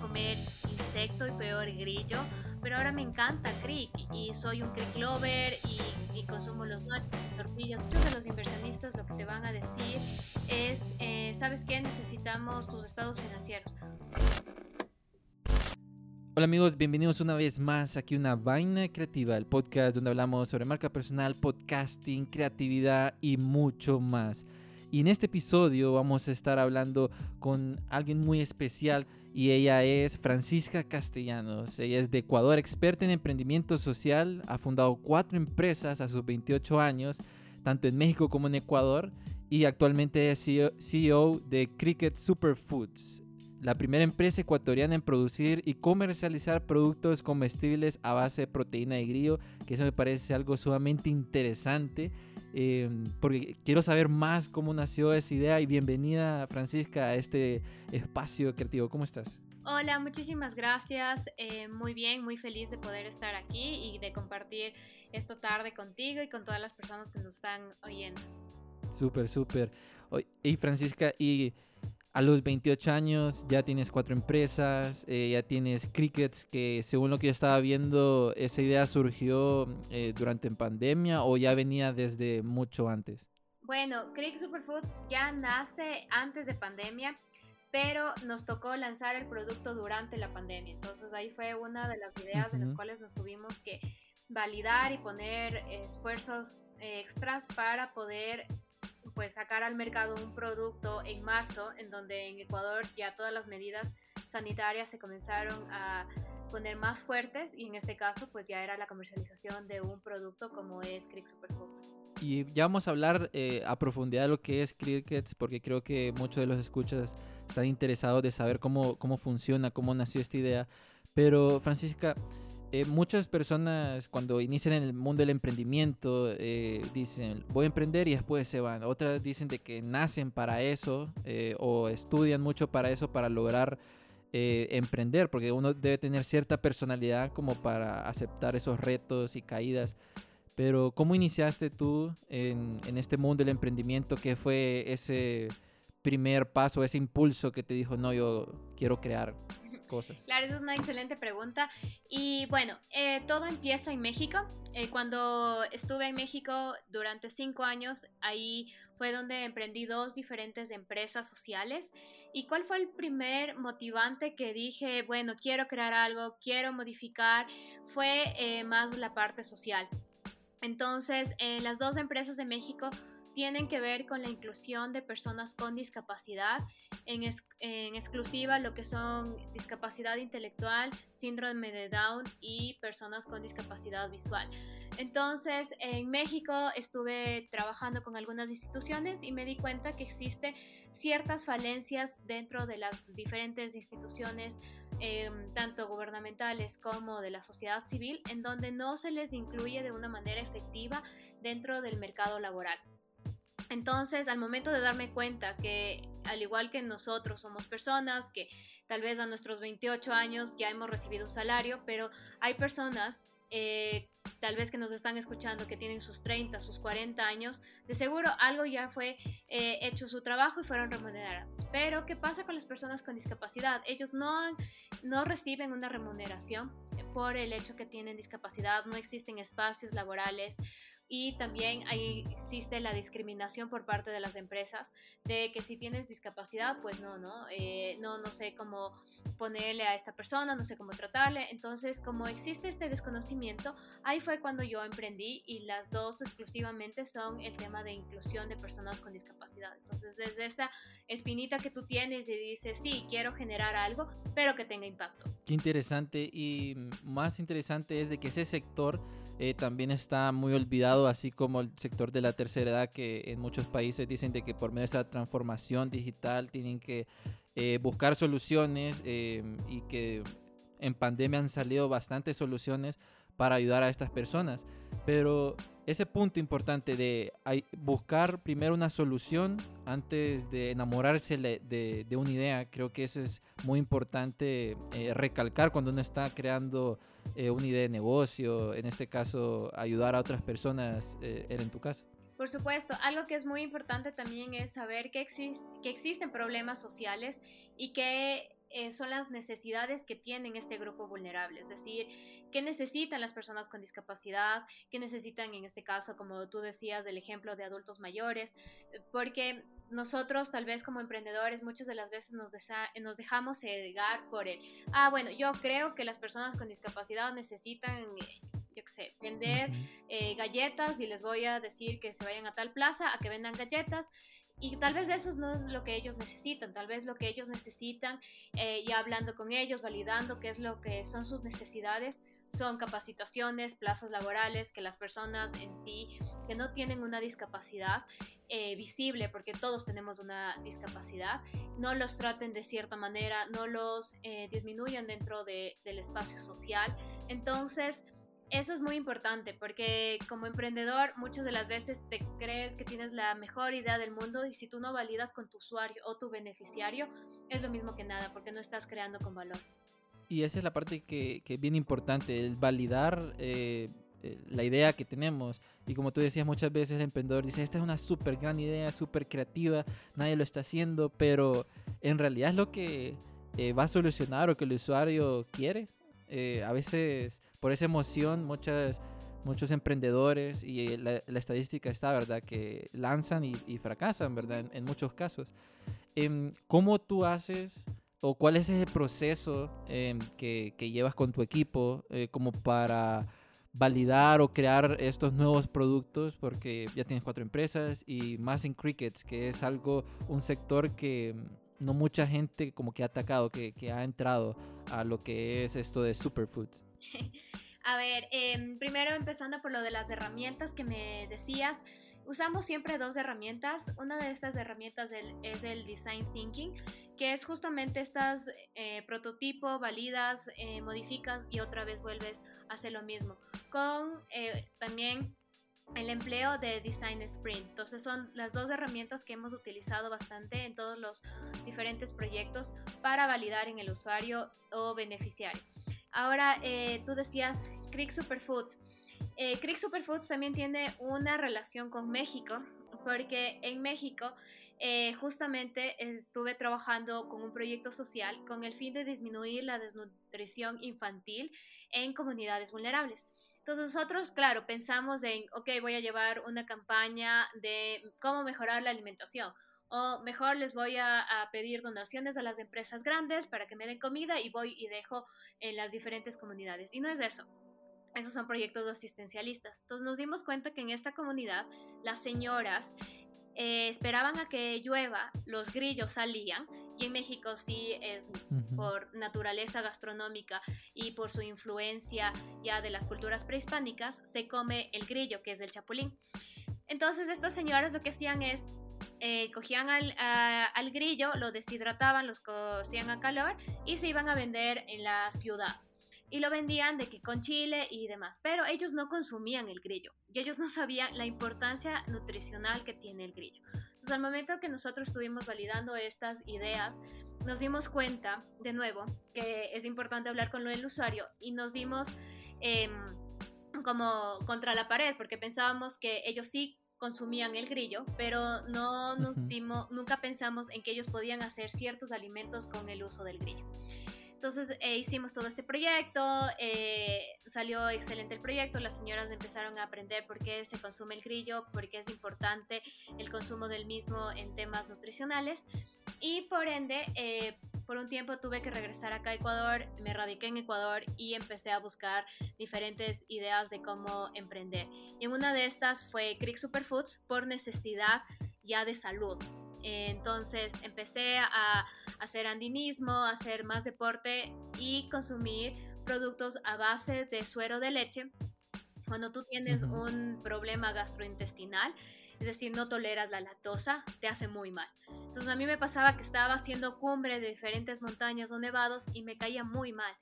comer insecto y peor grillo, pero ahora me encanta crick y soy un crick lover y, consumo los noches, tortillas. Muchos de los inversionistas lo que te van a decir es, eh, ¿sabes qué? Necesitamos tus estados financieros. Hola amigos, bienvenidos una vez más aquí a una vaina creativa, el podcast donde hablamos sobre marca personal, podcasting, creatividad y mucho más. Y en este episodio vamos a estar hablando con alguien muy especial y ella es Francisca Castellanos. Ella es de Ecuador, experta en emprendimiento social, ha fundado cuatro empresas a sus 28 años, tanto en México como en Ecuador, y actualmente es CEO e de Cricket Superfoods, la primera empresa ecuatoriana en producir y comercializar productos comestibles a base de proteína de grillo, que eso me parece algo sumamente interesante Em, porque quiero saber más cómo nació esa idea y bienvenida Francisca a este espacio creativo. ¿Cómo estás? Hola, muchísimas gracias. Eh, muy bien, muy feliz de poder estar aquí y de compartir esta tarde contigo y con todas las personas que nos están oyendo. Súper, súper. Y Francisca, y a los 28 años ya tienes cuatro empresas, eh, ya tienes Crickets, que según lo que yo estaba viendo, esa idea surgió eh, durante pandemia o ya venía desde mucho antes. Bueno, Crick Superfoods ya nace antes de pandemia, pero nos tocó lanzar el producto durante la pandemia. Entonces ahí fue una de las ideas de las cuales nos tuvimos que validar y poner esfuerzos eh, extras para poder pues sacar al mercado un producto en marzo, en donde en Ecuador ya todas las medidas sanitarias se comenzaron a poner más fuertes y en este caso pues ya era la comercialización de un producto como es Crick Superfoods. Y ya vamos a hablar eh, a profundidad de lo que es Crickets porque creo que muchos de los escuchas están interesados de saber cómo, cómo funciona, cómo nació esta idea. Pero Francisca, eh, muchas personas cuando inician en el mundo del emprendimiento eh, dicen voy a emprender y después se van. Otras dicen de que nacen para eso eh, o estudian mucho para eso, para lograr emprender, porque uno debe tener cierta personalidad como para aceptar esos retos y caídas. Pero ¿cómo iniciaste tú en este mundo del emprendimiento? ¿Qué fue ese primer paso, ese impulso que te dijo, no, yo quiero crear? Claro, esa es una excelente pregunta. Y bueno, eh, todo empieza en México. Eh, cuando estuve en México durante cinco años, ahí fue donde emprendí dos diferentes empresas sociales. ¿Y cuál fue el primer motivante que dije, bueno, quiero crear algo, quiero modificar? Fue eh, más la parte social. Entonces, en las dos empresas de México tienen que ver con la inclusión de personas con discapacidad, en, exclusiva lo que son discapacidad intelectual, síndrome de Down y personas con discapacidad visual. Entonces, en México estuve trabajando con algunas instituciones y me di cuenta que existe ciertas falencias dentro de las diferentes instituciones, em, tanto gubernamentales como de la sociedad civil, en donde no se les incluye de una manera efectiva dentro del mercado laboral. Entonces, al momento de darme cuenta que, al igual que nosotros, somos personas que tal vez a nuestros 28 años ya hemos recibido un salario, pero hay personas eh, tal vez que nos están escuchando que tienen sus 30, sus 40 años, de seguro algo ya fue eh, hecho su trabajo y fueron remunerados. Pero, ¿qué pasa con las personas con discapacidad? Ellos no, no reciben una remuneración por el hecho que tienen discapacidad, no existen espacios laborales y también ahí existe la discriminación por parte de las empresas de que si tienes discapacidad, pues no, no, eh, no, no sé cómo ponerle a esta persona, no sé cómo tratarle. Entonces, como existe este desconocimiento, ahí fue cuando yo emprendí y las dos exclusivamente son el tema de inclusión de personas con discapacidad. Entonces, desde esa espinita que tú tienes y dices, sí, quiero generar algo, pero que tenga impacto. Qué interesante y más interesante es de que ese sector eh, también está muy olvidado, así como el sector de la tercera edad, que en muchos países dicen de que por medio de esa transformación digital tienen que eh, buscar soluciones eh, y que en pandemia han salido bastantes soluciones para ayudar a estas personas. Pero ese punto importante de buscar primero una solución antes de enamorarse de, una idea, creo que eso es muy importante eh, recalcar cuando uno está creando eh, una idea de negocio, en este caso ayudar a otras personas, eh, en tu caso. Por supuesto, algo que es muy importante también es saber que existen problemas sociales y que eh, son las necesidades que tienen este grupo vulnerable, es decir, qué necesitan las personas con discapacidad, qué necesitan en este caso, como tú decías, del ejemplo de adultos mayores, porque nosotros tal vez como emprendedores muchas de las veces nos, nos dejamos cegar por el, ah, bueno, yo creo que las personas con discapacidad necesitan yo qué sé, vender eh, galletas y les voy a decir que se vayan a tal plaza a que vendan galletas y tal vez eso no es lo que ellos necesitan, tal vez lo que ellos necesitan, eh, y hablando con ellos, validando qué es lo que son sus necesidades, son capacitaciones, plazas laborales, que las personas en sí que no tienen una discapacidad eh, visible, porque todos tenemos una discapacidad, no los traten de cierta manera, no los eh, disminuyan dentro del espacio social. Entonces, eso es muy importante porque como emprendedor muchas de las veces te crees que tienes la mejor idea del mundo y si tú no validas con tu usuario o tu beneficiario es lo mismo que nada porque no estás creando con valor. Y esa es la parte que, que es bien importante, el validar eh, eh, la idea que tenemos. Y como tú decías muchas veces el emprendedor dice, esta es una súper gran idea, súper creativa, nadie lo está haciendo, pero en realidad es lo que eh, va a solucionar o que el usuario quiere. a veces por esa emoción muchas, muchos emprendedores y la, estadística está, ¿verdad? Que lanzan y, fracasan, ¿verdad? En, muchos casos. Em, ¿Cómo tú haces o cuál es ese proceso em, que, llevas con tu equipo eh, como para validar o crear estos nuevos productos porque ya tienes cuatro empresas y más en crickets que es algo un sector que no mucha gente como que ha atacado que ha entrado a lo que es esto de superfoods A ver, em, primero empezando por lo de las herramientas que me decías. Usamos siempre dos herramientas. Una de estas herramientas es el Design Thinking, que es justamente estas eh, prototipo, validas, eh, modificas y otra vez vuelves a hacer lo mismo. Con eh, también el empleo de Design Sprint. Entonces son las dos herramientas que hemos utilizado bastante en todos los diferentes proyectos para validar en el usuario o beneficiario. Ahora, eh, tú decías Creek Superfoods. Eh, Superfoods también tiene una relación con México, porque en México eh, justamente estuve trabajando con un proyecto social con el fin de disminuir la desnutrición infantil en comunidades vulnerables. Entonces nosotros, claro, pensamos en, ok, voy a llevar una campaña de cómo mejorar la alimentación o mejor les voy a, pedir donaciones a las empresas grandes para que me den comida y voy y dejo en las diferentes comunidades. Y no es eso. Esos son proyectos asistencialistas. Entonces nos dimos cuenta que en esta comunidad las señoras eh, esperaban a que llueva, los grillos salían, y en México sí es por naturaleza gastronómica y por su influencia ya de las culturas prehispánicas, se come el grillo, que es el chapulín. Entonces estas señoras lo que hacían es eh, cogían al, grillo, lo deshidrataban, los cocían a calor y se iban a vender en la ciudad. Y lo vendían de que con chile y demás. Pero ellos no consumían el grillo y ellos no sabían la importancia nutricional que tiene el grillo. Entonces, al momento que nosotros estuvimos validando estas ideas, nos dimos cuenta, de nuevo, que es importante hablar con el usuario y nos dimos em, como contra la pared porque pensábamos que ellos sí consumían el grillo, pero no nos dimos, nunca pensamos en que ellos podían hacer ciertos alimentos con el uso del grillo. Entonces eh, hicimos todo este proyecto, eh, salió excelente el proyecto, las señoras empezaron a aprender por qué se consume el grillo, por qué es importante el consumo del mismo en temas nutricionales y por ende eh, por un tiempo tuve que regresar acá a Ecuador, me radiqué en Ecuador y empecé a buscar diferentes ideas de cómo emprender. Y una de estas fue Creek Superfoods por necesidad ya de salud. Entonces empecé a hacer andinismo, a hacer más deporte y consumir productos a base de suero de leche. Cuando tú tienes un problema gastrointestinal, es decir, no toleras la lactosa, te hace muy mal. Entonces a mí me pasaba que estaba haciendo cumbre de diferentes montañas o nevados y me caía muy mal.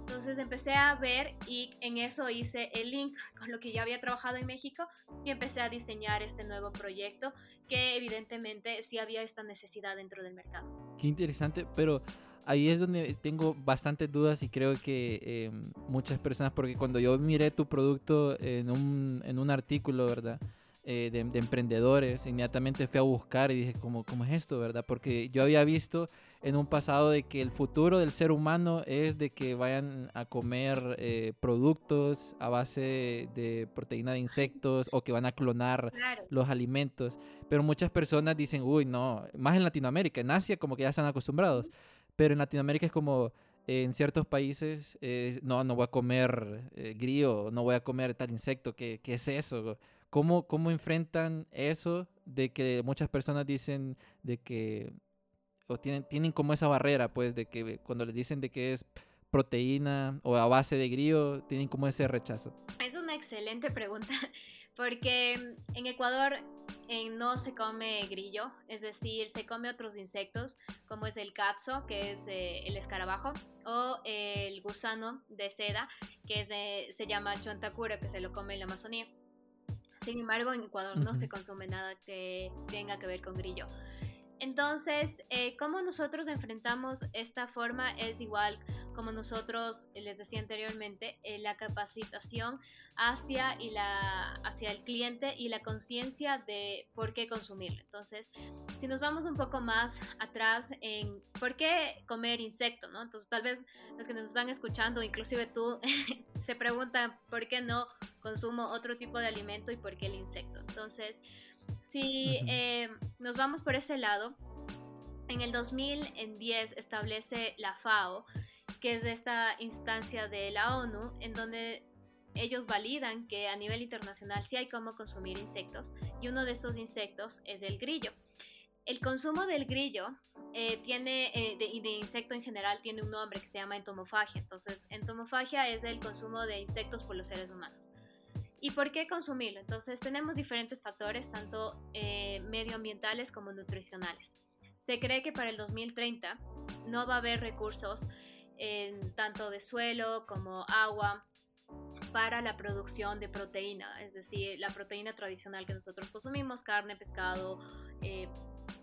Entonces empecé a ver y en eso hice el link con lo que ya había trabajado en México y empecé a diseñar este nuevo proyecto que evidentemente sí había esta necesidad dentro del mercado. Qué interesante, pero ahí es donde tengo bastantes dudas y creo que em, muchas personas, porque cuando yo miré tu producto en un, en un artículo, ¿verdad? Eh, de, emprendedores, inmediatamente fui a buscar y dije, ¿cómo, ¿cómo es esto, verdad? Porque yo había visto en un pasado de que el futuro del ser humano es de que vayan a comer eh, productos a base de proteína de insectos o que van a clonar los alimentos. Pero muchas personas dicen, uy, no, más en Latinoamérica, en Asia como que ya están acostumbrados, pero en Latinoamérica es como en ciertos países, no, no voy a comer eh, grillo, no voy a comer tal insecto, ¿qué, qué es eso? ¿Cómo, ¿Cómo enfrentan eso de que muchas personas dicen de que, o tienen, tienen como esa barrera, pues, de que cuando les dicen de que es proteína o a base de grillo, tienen como ese rechazo? Es una excelente pregunta, porque en Ecuador eh, no se come grillo, es decir, se come otros insectos, como es el cazo, que es eh, el escarabajo, o el gusano de seda, que es se llama chontacura, que se lo come en la Amazonía. Sin embargo, en Ecuador no se consume nada que tenga que ver con grillo. Entonces, eh, cómo nosotros enfrentamos esta forma es igual como nosotros les decía anteriormente, eh, la capacitación hacia, y la, hacia el cliente y la conciencia de por qué consumirlo. Entonces, si nos vamos un poco más atrás en por qué comer insecto, ¿no? Entonces, tal vez los que nos están escuchando, inclusive tú, se preguntan por qué no consumo otro tipo de alimento y por qué el insecto. Entonces, si eh, nos vamos por ese lado, en el 2010 establece la FAO, que es esta instancia de la ONU, en donde ellos validan que a nivel internacional sí hay cómo consumir insectos, y uno de esos insectos es el grillo. El consumo del grillo eh, tiene, eh, de, insecto en general, tiene un nombre que se llama entomofagia. Entonces, entomofagia es el consumo de insectos por los seres humanos. ¿Y por qué consumirlo? Entonces tenemos diferentes factores, tanto eh, medioambientales como nutricionales. Se cree que para el 2030 no va a haber recursos tanto de suelo como agua para la producción de proteína, es decir, la proteína tradicional que nosotros consumimos, carne, pescado, eh,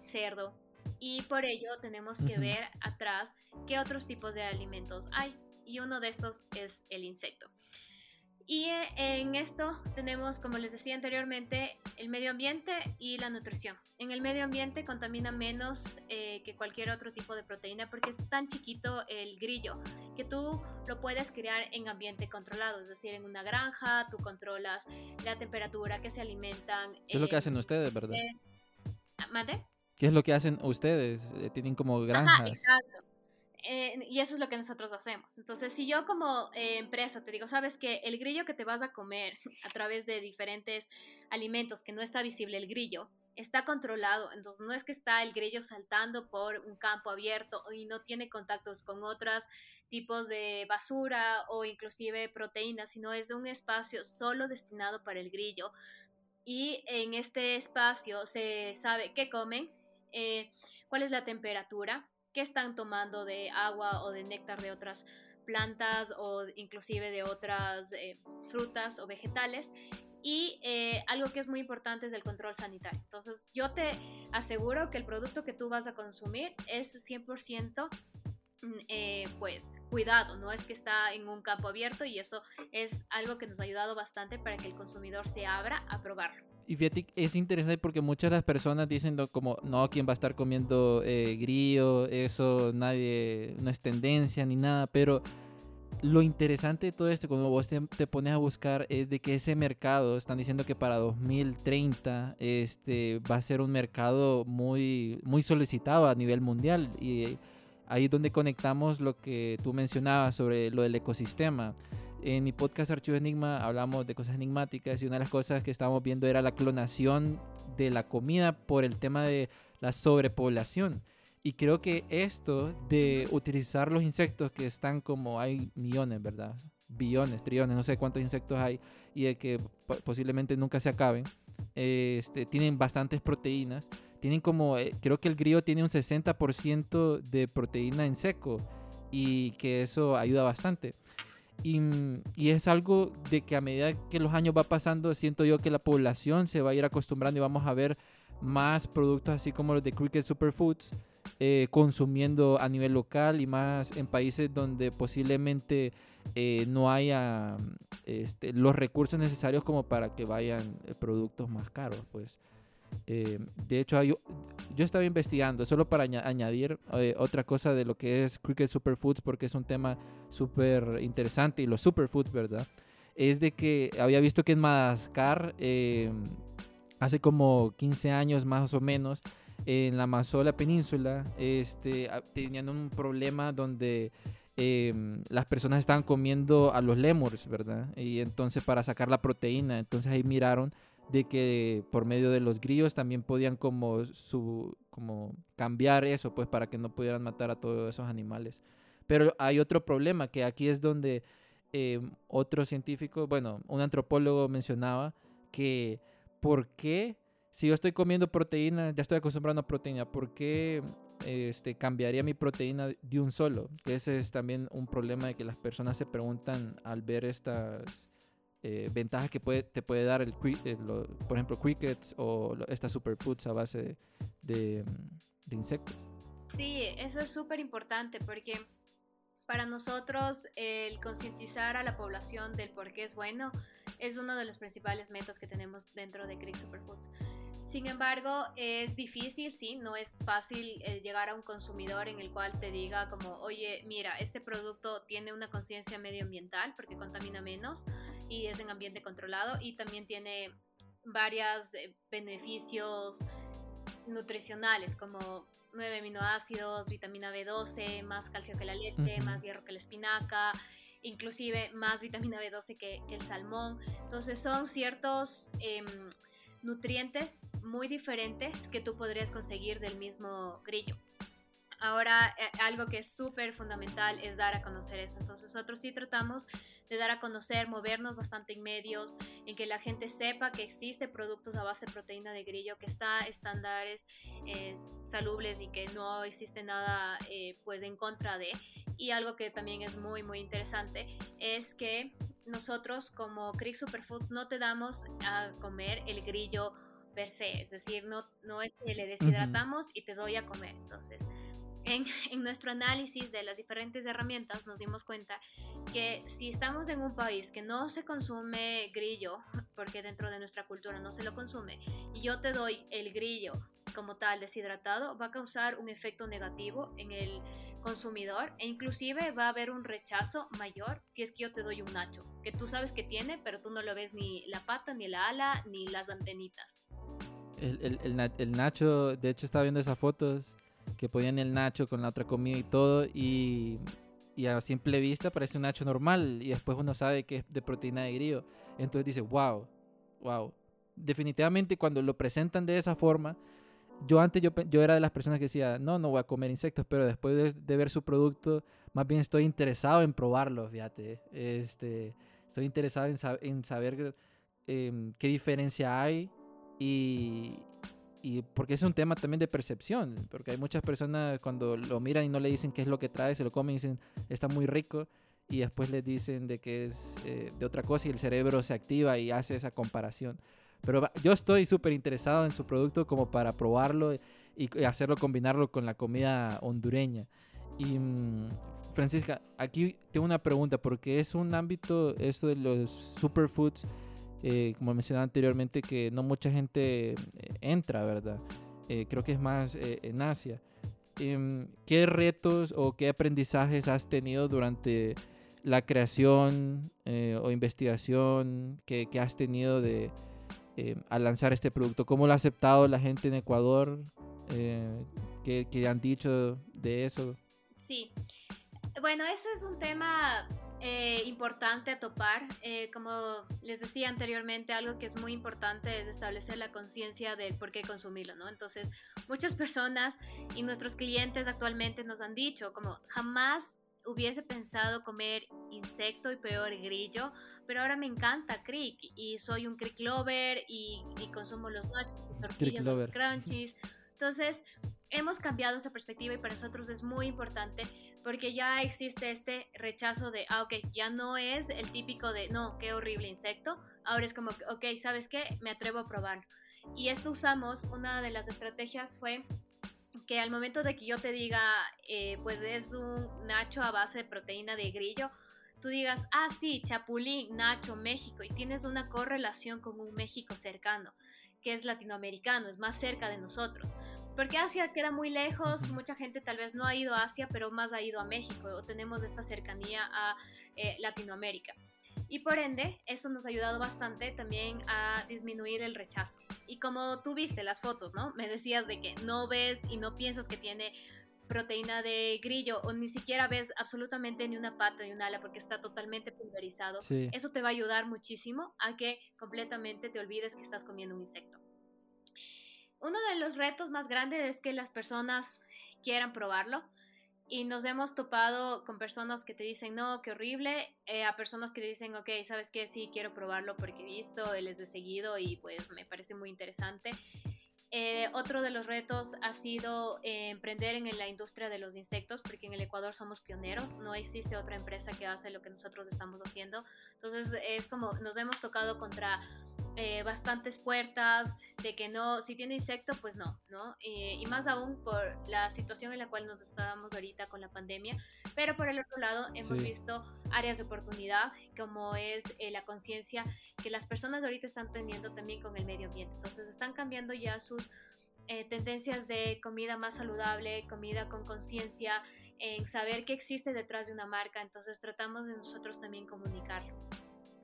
cerdo. Y por ello tenemos que ver atrás qué otros tipos de alimentos hay. Y uno de estos es el insecto. Y eh, en esto tenemos, como les decía anteriormente, el medio ambiente y la nutrición. En el medio ambiente contamina menos eh, que cualquier otro tipo de proteína porque es tan chiquito el grillo que tú lo puedes criar en ambiente controlado, es decir, en una granja, tú controlas la temperatura que se alimentan. ¿Qué es lo que hacen ustedes, verdad? ¿Mande? ¿Qué es lo que hacen ustedes? Eh, tienen como granjas. Ajá, exacto. Eh, y eso es lo que nosotros hacemos. Entonces, si yo como eh, empresa te digo, sabes que el grillo que te vas a comer a través de diferentes alimentos que no está visible el grillo, está controlado. Entonces, no es que está el grillo saltando por un campo abierto y no tiene contactos con otros tipos de basura o inclusive proteínas, sino es un espacio solo destinado para el grillo. Y en este espacio se sabe qué comen, eh, cuál es la temperatura, que están tomando de agua o de néctar de otras plantas o inclusive de otras eh, frutas o vegetales. Y eh, algo que es muy importante es el control sanitario. Entonces, yo te aseguro que el producto que tú vas a consumir es 100% mm, eh, pues cuidado, no es que está en un campo abierto y eso es algo que nos ha ayudado bastante para que el consumidor se abra a probarlo. Y fíjate, es interesante porque muchas de las personas dicen como, no, ¿quién va a estar comiendo eh, grillo? Eso nadie, no es tendencia ni nada, pero lo interesante de todo esto, cuando vos te, pones a buscar, es de que ese mercado, están diciendo que para 2030 este, va a ser un mercado muy, muy solicitado a nivel mundial. Y ahí es donde conectamos lo que tú mencionabas sobre lo del ecosistema. En mi podcast Archivo Enigma hablamos de cosas enigmáticas y una de las cosas que estábamos viendo era la clonación de la comida por el tema de la sobrepoblación. Y creo que esto de utilizar los insectos que están como hay millones, ¿verdad? Billones, trillones, no sé cuántos insectos hay y de que posiblemente nunca se acaben. Este, tienen bastantes proteínas. Tienen como, eh, creo que el grillo tiene un 60% de proteína en seco y que eso ayuda bastante. Y, es algo de que a medida que los años va pasando, siento yo que la población se va a ir acostumbrando y vamos a ver más productos así como los de Cricket Superfoods eh, consumiendo a nivel local y más en países donde posiblemente eh, no haya este, los recursos necesarios como para que vayan eh, productos más caros. Pues Eh, de hecho, yo estaba investigando, solo para añadir eh, otra cosa de lo que es Cricket Superfoods, porque es un tema súper interesante, y los superfoods, ¿verdad? Es de que había visto que en Madagascar, eh, hace como 15 años más o menos, en la Amazola península, este, tenían un problema donde em, las personas estaban comiendo a los lemurs, ¿verdad? Y entonces para sacar la proteína, entonces ahí miraron de que por medio de los grillos también podían como, su, como cambiar eso, pues para que no pudieran matar a todos esos animales. Pero hay otro problema, que aquí es donde eh, otro científico, bueno, un antropólogo mencionaba que por qué, si yo estoy comiendo proteína, ya estoy acostumbrado a proteína, ¿por qué este, cambiaría mi proteína de un solo? Ese es también un problema de que las personas se preguntan al ver estas eh, ventajas que puede, te puede dar, el, eh, por ejemplo, crickets o estas superfoods a base de, de insectos. Sí, eso es súper importante porque para nosotros el concientizar a la población del por qué es bueno es uno de los principales metas que tenemos dentro de Crick Superfoods. Sin embargo, es difícil, sí, no es fácil eh, llegar a un consumidor en el cual te diga como, oye, mira, este producto tiene una conciencia medioambiental porque contamina menos y es en ambiente controlado y también tiene varios eh, beneficios nutricionales como 9 aminoácidos, vitamina B12, más calcio que la leche, más hierro que la espinaca, inclusive más vitamina B12 que, el salmón. Entonces son ciertos em, nutrientes muy diferentes que tú podrías conseguir del mismo grillo. Ahora, eh, algo que es súper fundamental es dar a conocer eso. Entonces, nosotros sí tratamos de dar a conocer, movernos bastante en medios, en que la gente sepa que existe productos a base de proteína de grillo, que está estándares eh, salubles y que no existe nada eh, pues en contra de. Y algo que también es muy, muy interesante es que nosotros como Crick Superfoods no te damos a comer el grillo per se, es decir, no, no es que le deshidratamos y te doy a comer. Entonces, en, en, nuestro análisis de las diferentes herramientas nos dimos cuenta que si estamos en un país que no se consume grillo, porque dentro de nuestra cultura no se lo consume, y yo te doy el grillo como tal deshidratado, va a causar un efecto negativo en el consumidor e inclusive va a haber un rechazo mayor si es que yo te doy un nacho, que tú sabes que tiene, pero tú no lo ves ni la pata, ni la ala, ni las antenitas. El, el, el, el Nacho, de hecho estaba viendo esas fotos que ponían el nacho con la otra comida y todo y, y, a simple vista parece un nacho normal y después uno sabe que es de proteína de grillo. Entonces dice, wow, wow. Definitivamente cuando lo presentan de esa forma, yo antes yo, yo era de las personas que decía, no, no voy a comer insectos, pero después de, ver su producto, más bien estoy interesado en probarlo, fíjate. Este, estoy interesado en, en saber em, qué diferencia hay y, y porque es un tema también de percepción, porque hay muchas personas cuando lo miran y no le dicen qué es lo que trae, se lo comen y dicen está muy rico y después les dicen de que es eh, de otra cosa y el cerebro se activa y hace esa comparación. Pero yo estoy súper interesado en su producto como para probarlo y, hacerlo, combinarlo con la comida hondureña. Y mm, Francisca, aquí tengo una pregunta, porque es un ámbito, eso de los superfoods, eh, como mencionaba anteriormente, que no mucha gente eh, entra, ¿verdad? Eh, creo que es más en Asia. Em, ¿Qué retos o qué aprendizajes has tenido durante la creación o investigación que, has tenido de, al lanzar este producto? ¿Cómo lo ha aceptado la gente en Ecuador? ¿qué, ¿Qué han dicho de eso? Sí, bueno, ese es un tema eh, importante a topar. Eh, como les decía anteriormente, algo que es muy importante es establecer la conciencia del por qué consumirlo, ¿no? Entonces, muchas personas y nuestros clientes actualmente nos han dicho como jamás hubiese pensado comer insecto y peor grillo, pero ahora me encanta crick y soy un crick lover y, consumo los nachos, tortillas, los crunchies. Entonces, hemos cambiado esa perspectiva y para nosotros es muy importante porque ya existe este rechazo de, ah, ok, ya no es el típico de, no, qué horrible insecto, ahora es como, ok, ¿sabes qué? Me atrevo a probar. Y esto usamos, una de las estrategias fue que al momento de que yo te diga, eh, pues es un nacho a base de proteína de grillo, tú digas, ah, sí, Chapulín, Nacho, México, y tienes una correlación con un México cercano que es latinoamericano, es más cerca de nosotros. Porque Asia queda muy lejos, mucha gente tal vez no ha ido a Asia, pero más ha ido a México, o tenemos esta cercanía a eh, Latinoamérica. Y por ende, eso nos ha ayudado bastante también a disminuir el rechazo. Y como tú viste las fotos, ¿no? Me decías de que no ves y no piensas que tiene proteína de grillo o ni siquiera ves absolutamente ni una pata ni un ala porque está totalmente pulverizado. Eso te va a ayudar muchísimo a que completamente te olvides que estás comiendo un insecto. Uno de los retos más grandes es que las personas quieran probarlo y nos hemos topado con personas que te dicen, no, qué horrible, eh, a personas que te dicen, ok, sabes qué, sí, quiero probarlo porque he visto, él es de seguido y pues me parece muy interesante. Eh, otro de los retos ha sido eh, emprender en la industria de los insectos, porque en el Ecuador somos pioneros, no existe otra empresa que hace lo que nosotros estamos haciendo. Entonces es como nos hemos tocado contra eh, bastantes puertas de que no, si tiene insecto, pues no, ¿no? y más aún por la situación en la cual nos estábamos ahorita con la pandemia, pero por el otro lado hemos visto áreas de oportunidad, como es eh, la conciencia que las personas ahorita están teniendo también con el medio ambiente, entonces están cambiando ya sus eh, tendencias de comida más saludable, comida con conciencia, en saber qué existe detrás de una marca, entonces tratamos de nosotros también comunicarlo.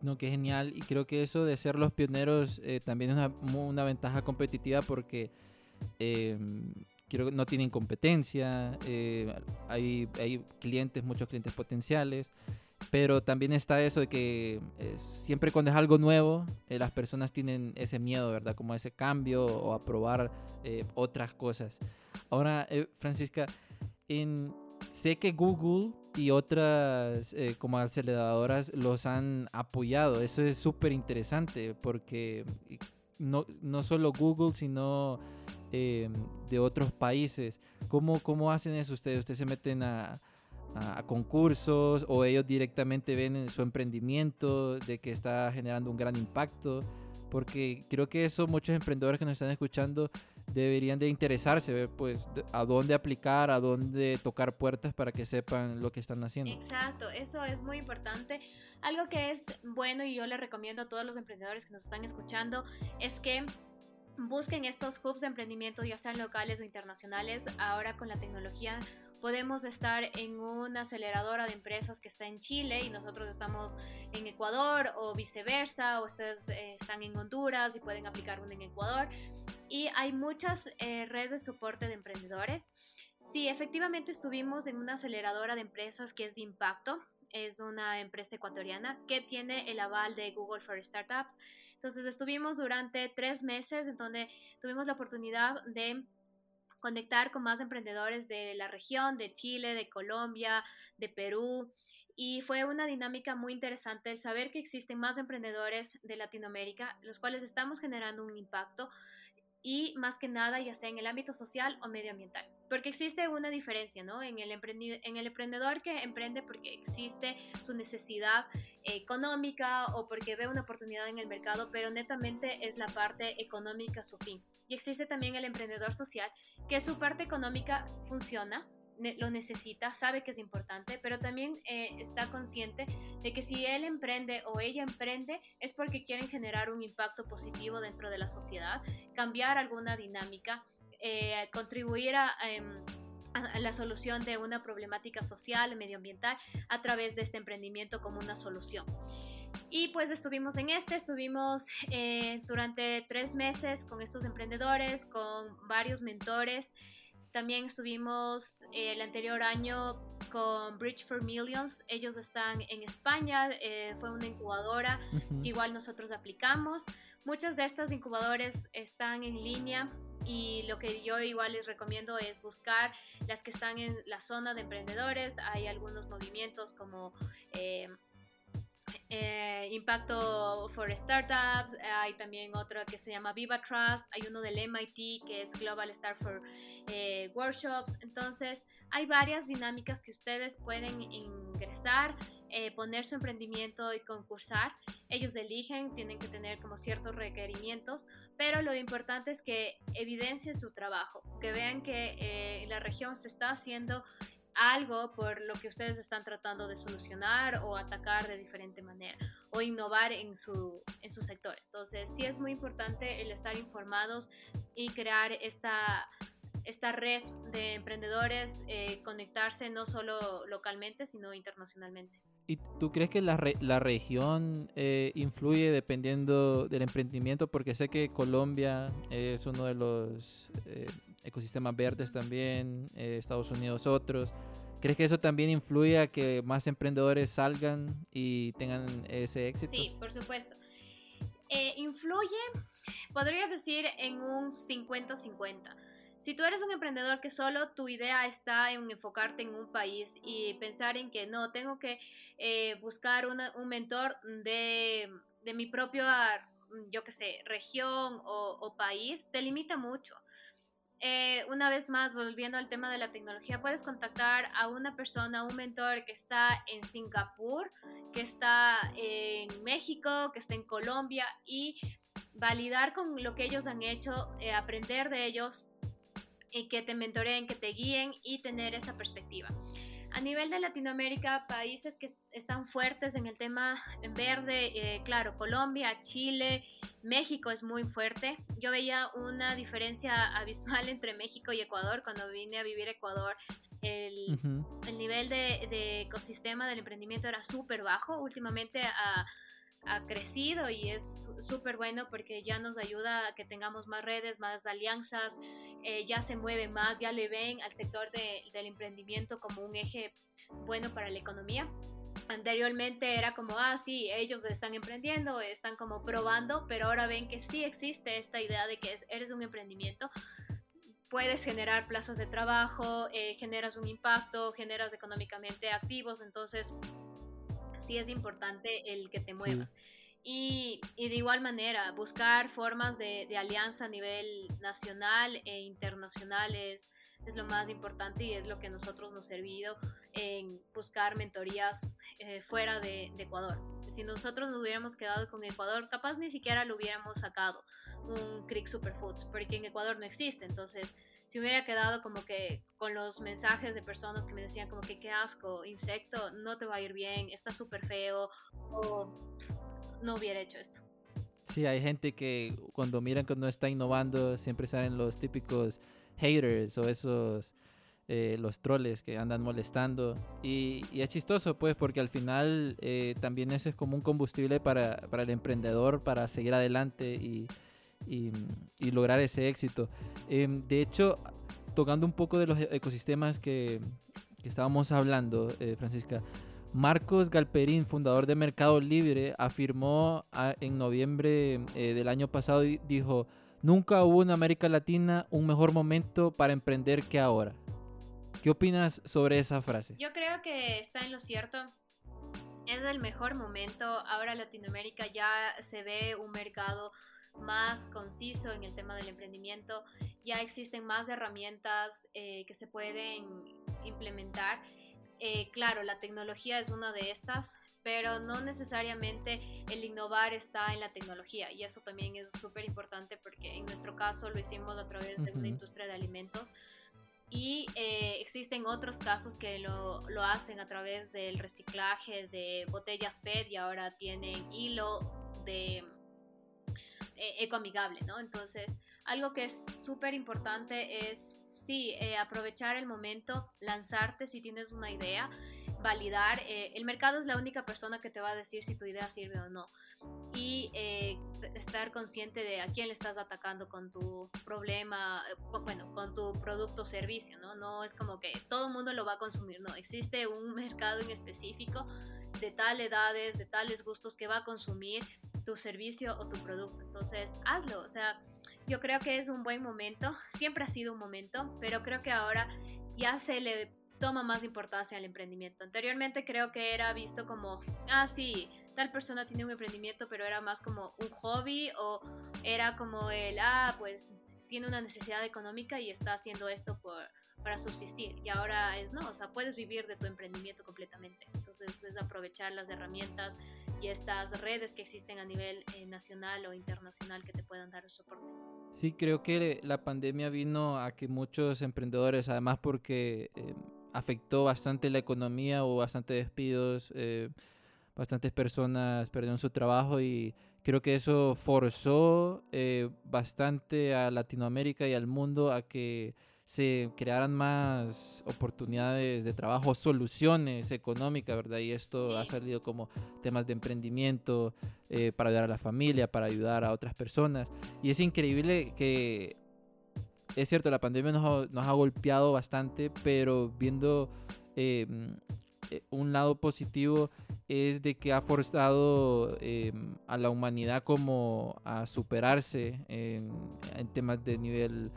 No, que genial. Y creo que eso de ser los pioneros eh, también es una, ventaja competitiva porque eh, creo que no tienen competencia, eh, hay, hay, clientes, muchos clientes potenciales, pero también está eso de que siempre cuando es algo nuevo, las personas tienen ese miedo, ¿verdad? Como ese cambio o a probar otras cosas. Ahora, Francisca, sé que Google y otras eh, como aceleradoras los han apoyado. Eso es súper interesante porque no, no, solo Google, sino eh, de otros países. ¿Cómo, ¿Cómo hacen eso ustedes? ¿Ustedes se meten a, a, concursos o ellos directamente ven su emprendimiento de que está generando un gran impacto? Porque creo que eso muchos emprendedores que nos están escuchando deberían de interesarse, pues, a dónde aplicar, a dónde tocar puertas para que sepan lo que están haciendo. Exacto, eso es muy importante. Algo que es bueno y yo le recomiendo a todos los emprendedores que nos están escuchando es que busquen estos hubs de emprendimiento, ya sean locales o internacionales. Ahora con la tecnología podemos estar en una aceleradora de empresas que está en Chile y nosotros estamos en Ecuador o viceversa, o ustedes eh, están en Honduras y pueden aplicar uno en Ecuador. Y hay muchas eh, redes de soporte de emprendedores. Sí, efectivamente estuvimos en una aceleradora de empresas que es de impacto. Es una empresa ecuatoriana que tiene el aval de Google for Startups. Entonces estuvimos durante tres meses en donde tuvimos la oportunidad de conectar con más emprendedores de la región, de Chile, de Colombia, de Perú. Y fue una dinámica muy interesante el saber que existen más emprendedores de Latinoamérica, los cuales estamos generando un impacto y más que nada ya sea en el ámbito social o medioambiental. Porque existe una diferencia, ¿no? En el, en el emprendedor que emprende porque existe su necesidad económica o porque ve una oportunidad en el mercado, pero netamente es la parte económica su fin. Y existe también el emprendedor social que su parte económica funciona, lo necesita, sabe que es importante, pero también eh, está consciente de que si él emprende o ella emprende es porque quieren generar un impacto positivo dentro de la sociedad, cambiar alguna dinámica, eh, contribuir em, a... la solución de una problemática social, medioambiental, a través de este emprendimiento como una solución. Y pues estuvimos en este, estuvimos eh, durante tres meses con estos emprendedores, con varios mentores. También estuvimos eh, el anterior año con Bridge for Millions. Ellos están en España, eh, fue una incubadora que igual nosotros aplicamos. Muchas de estas incubadores están en línea y lo que yo igual les recomiendo es buscar las que están en la zona de emprendedores. Hay algunos movimientos como... Eh, eh, Impacto for Startups, hay también otro que se llama Viva Trust, hay uno del MIT que es Global Start for eh, Workshops, entonces hay varias dinámicas que ustedes pueden ingresar, eh, poner su emprendimiento y concursar, ellos eligen, tienen que tener como ciertos requerimientos, pero lo importante es que evidencien su trabajo, que vean que la región se está haciendo algo por lo que ustedes están tratando de solucionar o atacar de diferente manera. o innovar en su, en su sector. Entonces, sí es muy importante el estar informados y crear esta, esta red de emprendedores, eh, conectarse no solo localmente, sino internacionalmente. ¿Y tú crees que la, la región eh, influye dependiendo del emprendimiento? Porque sé que Colombia es uno de los eh, ecosistemas verdes también, Estados Unidos otros. ¿Crees que eso también influye a que más emprendedores salgan y tengan ese éxito? Sí, por supuesto. Eh, influye, podría decir, en un 50-50. Si tú eres un emprendedor que solo tu idea está en enfocarte en un país y pensar en que no, tengo que eh, buscar un mentor de, de, mi propia, yo qué sé, región o país, te limita mucho. Eh, una vez más, volviendo al tema de la tecnología, puedes contactar a una persona, un mentor que está en Singapur, que está en México, que está en Colombia y validar con lo que ellos han hecho, eh, aprender de ellos y que te mentoreen, que te guíen y tener esa perspectiva. A nivel de Latinoamérica, países que están fuertes en el tema en verde, eh, claro, Colombia, Chile, México es muy fuerte. Yo veía una diferencia abismal entre México y Ecuador cuando vine a vivir a Ecuador. El, el nivel de, de, ecosistema del emprendimiento era súper bajo. Últimamente a ha crecido y es súper bueno porque ya nos ayuda a que tengamos más redes, más alianzas, eh, ya se mueve más, ya le ven al sector del emprendimiento como un eje bueno para la economía. Anteriormente era como, ah, sí, ellos están emprendiendo, están como probando, pero ahora ven que sí existe esta idea de que eres un emprendimiento, puedes generar plazas de trabajo, eh, generas un impacto, generas económicamente activos, entonces sí es importante el que te muevas. Y, y, de igual manera, buscar formas de, de, alianza a nivel nacional e internacional es, es, lo más importante y es lo que a nosotros nos ha servido en buscar mentorías eh, fuera de, de, Ecuador. Si nosotros nos hubiéramos quedado con Ecuador, capaz ni siquiera lo hubiéramos sacado un Crick Superfoods, porque en Ecuador no existe. Entonces, si hubiera quedado como que con los mensajes de personas que me decían como que qué asco, insecto, no te va a ir bien, está súper feo, o no hubiera hecho esto. Sí, hay gente que cuando miran que no está innovando, siempre salen los típicos haters o esos, eh, los troles que andan molestando. Y, es chistoso, pues, porque al final eh, también eso es como un combustible para, para el emprendedor, para seguir adelante y y, lograr ese éxito. Em, de hecho, tocando un poco de los ecosistemas que, estábamos hablando, eh, Francisca, Marcos Galperín, fundador de Mercado Libre, afirmó en noviembre eh, del año pasado, dijo, nunca hubo en América Latina un mejor momento para emprender que ahora. ¿Qué opinas sobre esa frase? Yo creo que está en lo cierto. Es el mejor momento. Ahora Latinoamérica ya se ve un mercado más conciso en el tema del emprendimiento. Ya existen más herramientas eh, que se pueden implementar. Eh, claro, la tecnología es una de estas, pero no necesariamente el innovar está en la tecnología y eso también es súper importante porque en nuestro caso lo hicimos a través de una industria de alimentos y eh, existen otros casos que lo, lo, hacen a través del reciclaje de botellas PET y ahora tienen hilo de eh, ecoamigable, ¿no? Entonces, algo que es súper importante es, sí, eh, aprovechar el momento, lanzarte si tienes una idea, validar. Eh, el mercado es la única persona que te va a decir si tu idea sirve o no. Y estar consciente de a quién le estás atacando con tu problema, bueno, con tu producto o servicio, ¿no? No es como que todo el mundo lo va a consumir, no. Existe un mercado en específico de tal edades, de tales gustos que va a consumir tu servicio o tu producto. Entonces, hazlo. O sea, yo creo que es un buen momento. Siempre ha sido un momento, pero creo que ahora ya se le toma más importancia al emprendimiento. Anteriormente creo que era visto como, ah, sí, tal persona tiene un emprendimiento, pero era más como un hobby o era como el, ah, pues tiene una necesidad económica y está haciendo esto por, para subsistir. Y ahora es, no, o sea, puedes vivir de tu emprendimiento completamente. Entonces es aprovechar las herramientas y estas redes que existen a nivel eh, nacional o internacional que te puedan dar el soporte. Sí, creo que la pandemia vino a que muchos emprendedores, además porque eh, afectó bastante la economía, o bastante despidos, eh, bastantes personas perdieron su trabajo y creo que eso forzó eh, bastante a Latinoamérica y al mundo a que se crearan más oportunidades de trabajo, soluciones económicas, ¿verdad? Y esto ha salido como temas de emprendimiento eh, para ayudar a la familia, para ayudar a otras personas. Y es increíble que, es cierto, la pandemia nos ha, golpeado bastante, pero viendo em, eh, un lado positivo es de que ha forzado a la humanidad como a superarse en, en temas de nivel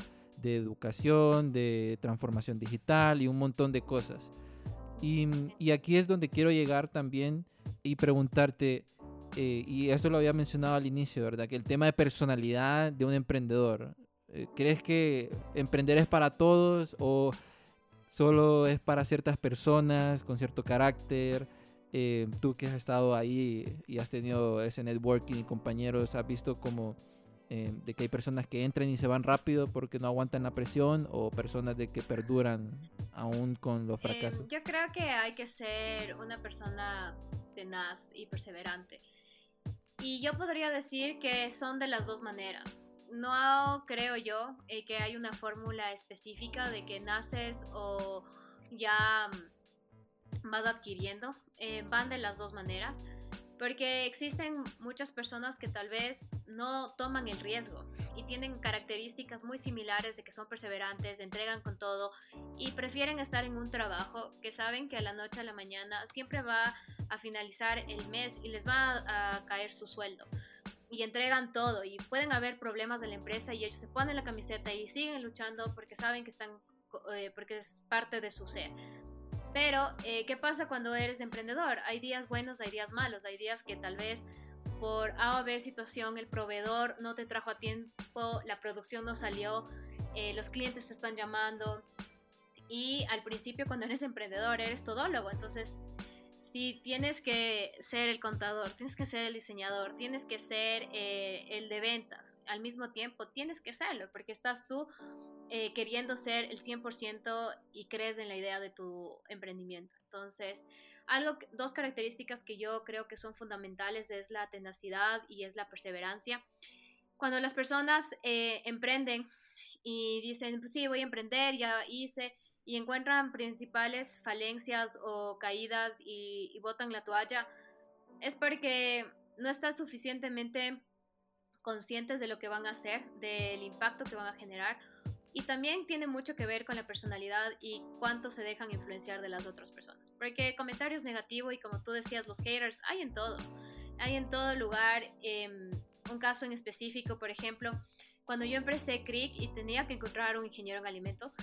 de educación, de transformación digital y un montón de cosas. Y, y aquí es donde quiero llegar también y preguntarte, eh, y eso lo había mencionado al inicio, ¿verdad? Que el tema de personalidad de un emprendedor. Eh, ¿Crees que emprender es para todos o solo es para ciertas personas con cierto carácter? Eh, tú que has estado ahí y has tenido ese networking y compañeros, has visto como eh, de que hay personas que entran y se van rápido porque no aguantan la presión o personas de que perduran aún con los fracasos? yo creo que hay que ser una persona tenaz y perseverante. Y yo podría decir que son de las dos maneras. No creo yo eh, que hay una fórmula específica de que naces o ya mm, vas adquiriendo. Eh, van de las dos maneras. Porque existen muchas personas que tal vez no toman el riesgo y tienen características muy similares de que son perseverantes, entregan con todo y prefieren estar en un trabajo que saben que a la noche a la mañana siempre va a finalizar el mes y les va a, caer su sueldo y entregan todo y pueden haber problemas de la empresa y ellos se ponen la camiseta y siguen luchando porque saben que están eh, porque es parte de su ser. Pero, eh, ¿qué pasa cuando eres emprendedor? Hay días buenos, hay días malos, hay días que tal vez por A o B situación el proveedor no te trajo a tiempo, la producción no salió, eh, los clientes te están llamando. Y al principio cuando eres emprendedor eres todólogo, entonces si tienes que ser el contador, tienes que ser el diseñador, tienes que ser eh, el de ventas al mismo tiempo, tienes que serlo porque estás tú eh, queriendo ser el 100% y crees en la idea de tu emprendimiento. Entonces, algo, dos características que yo creo que son fundamentales es la tenacidad y es la perseverancia. Cuando las personas eh, emprenden y dicen, pues sí, voy a emprender, ya hice, y encuentran principales falencias o caídas y, y botan la toalla, es porque no están suficientemente conscientes de lo que van a hacer, del impacto que van a generar y también tiene mucho que ver con la personalidad y cuánto se dejan influenciar de las otras personas. Porque comentarios negativos y como tú decías, los haters, hay en todo. Hay en todo lugar. Em, un caso en específico, por ejemplo, cuando yo empecé CRIC y tenía que encontrar un ingeniero en alimentos,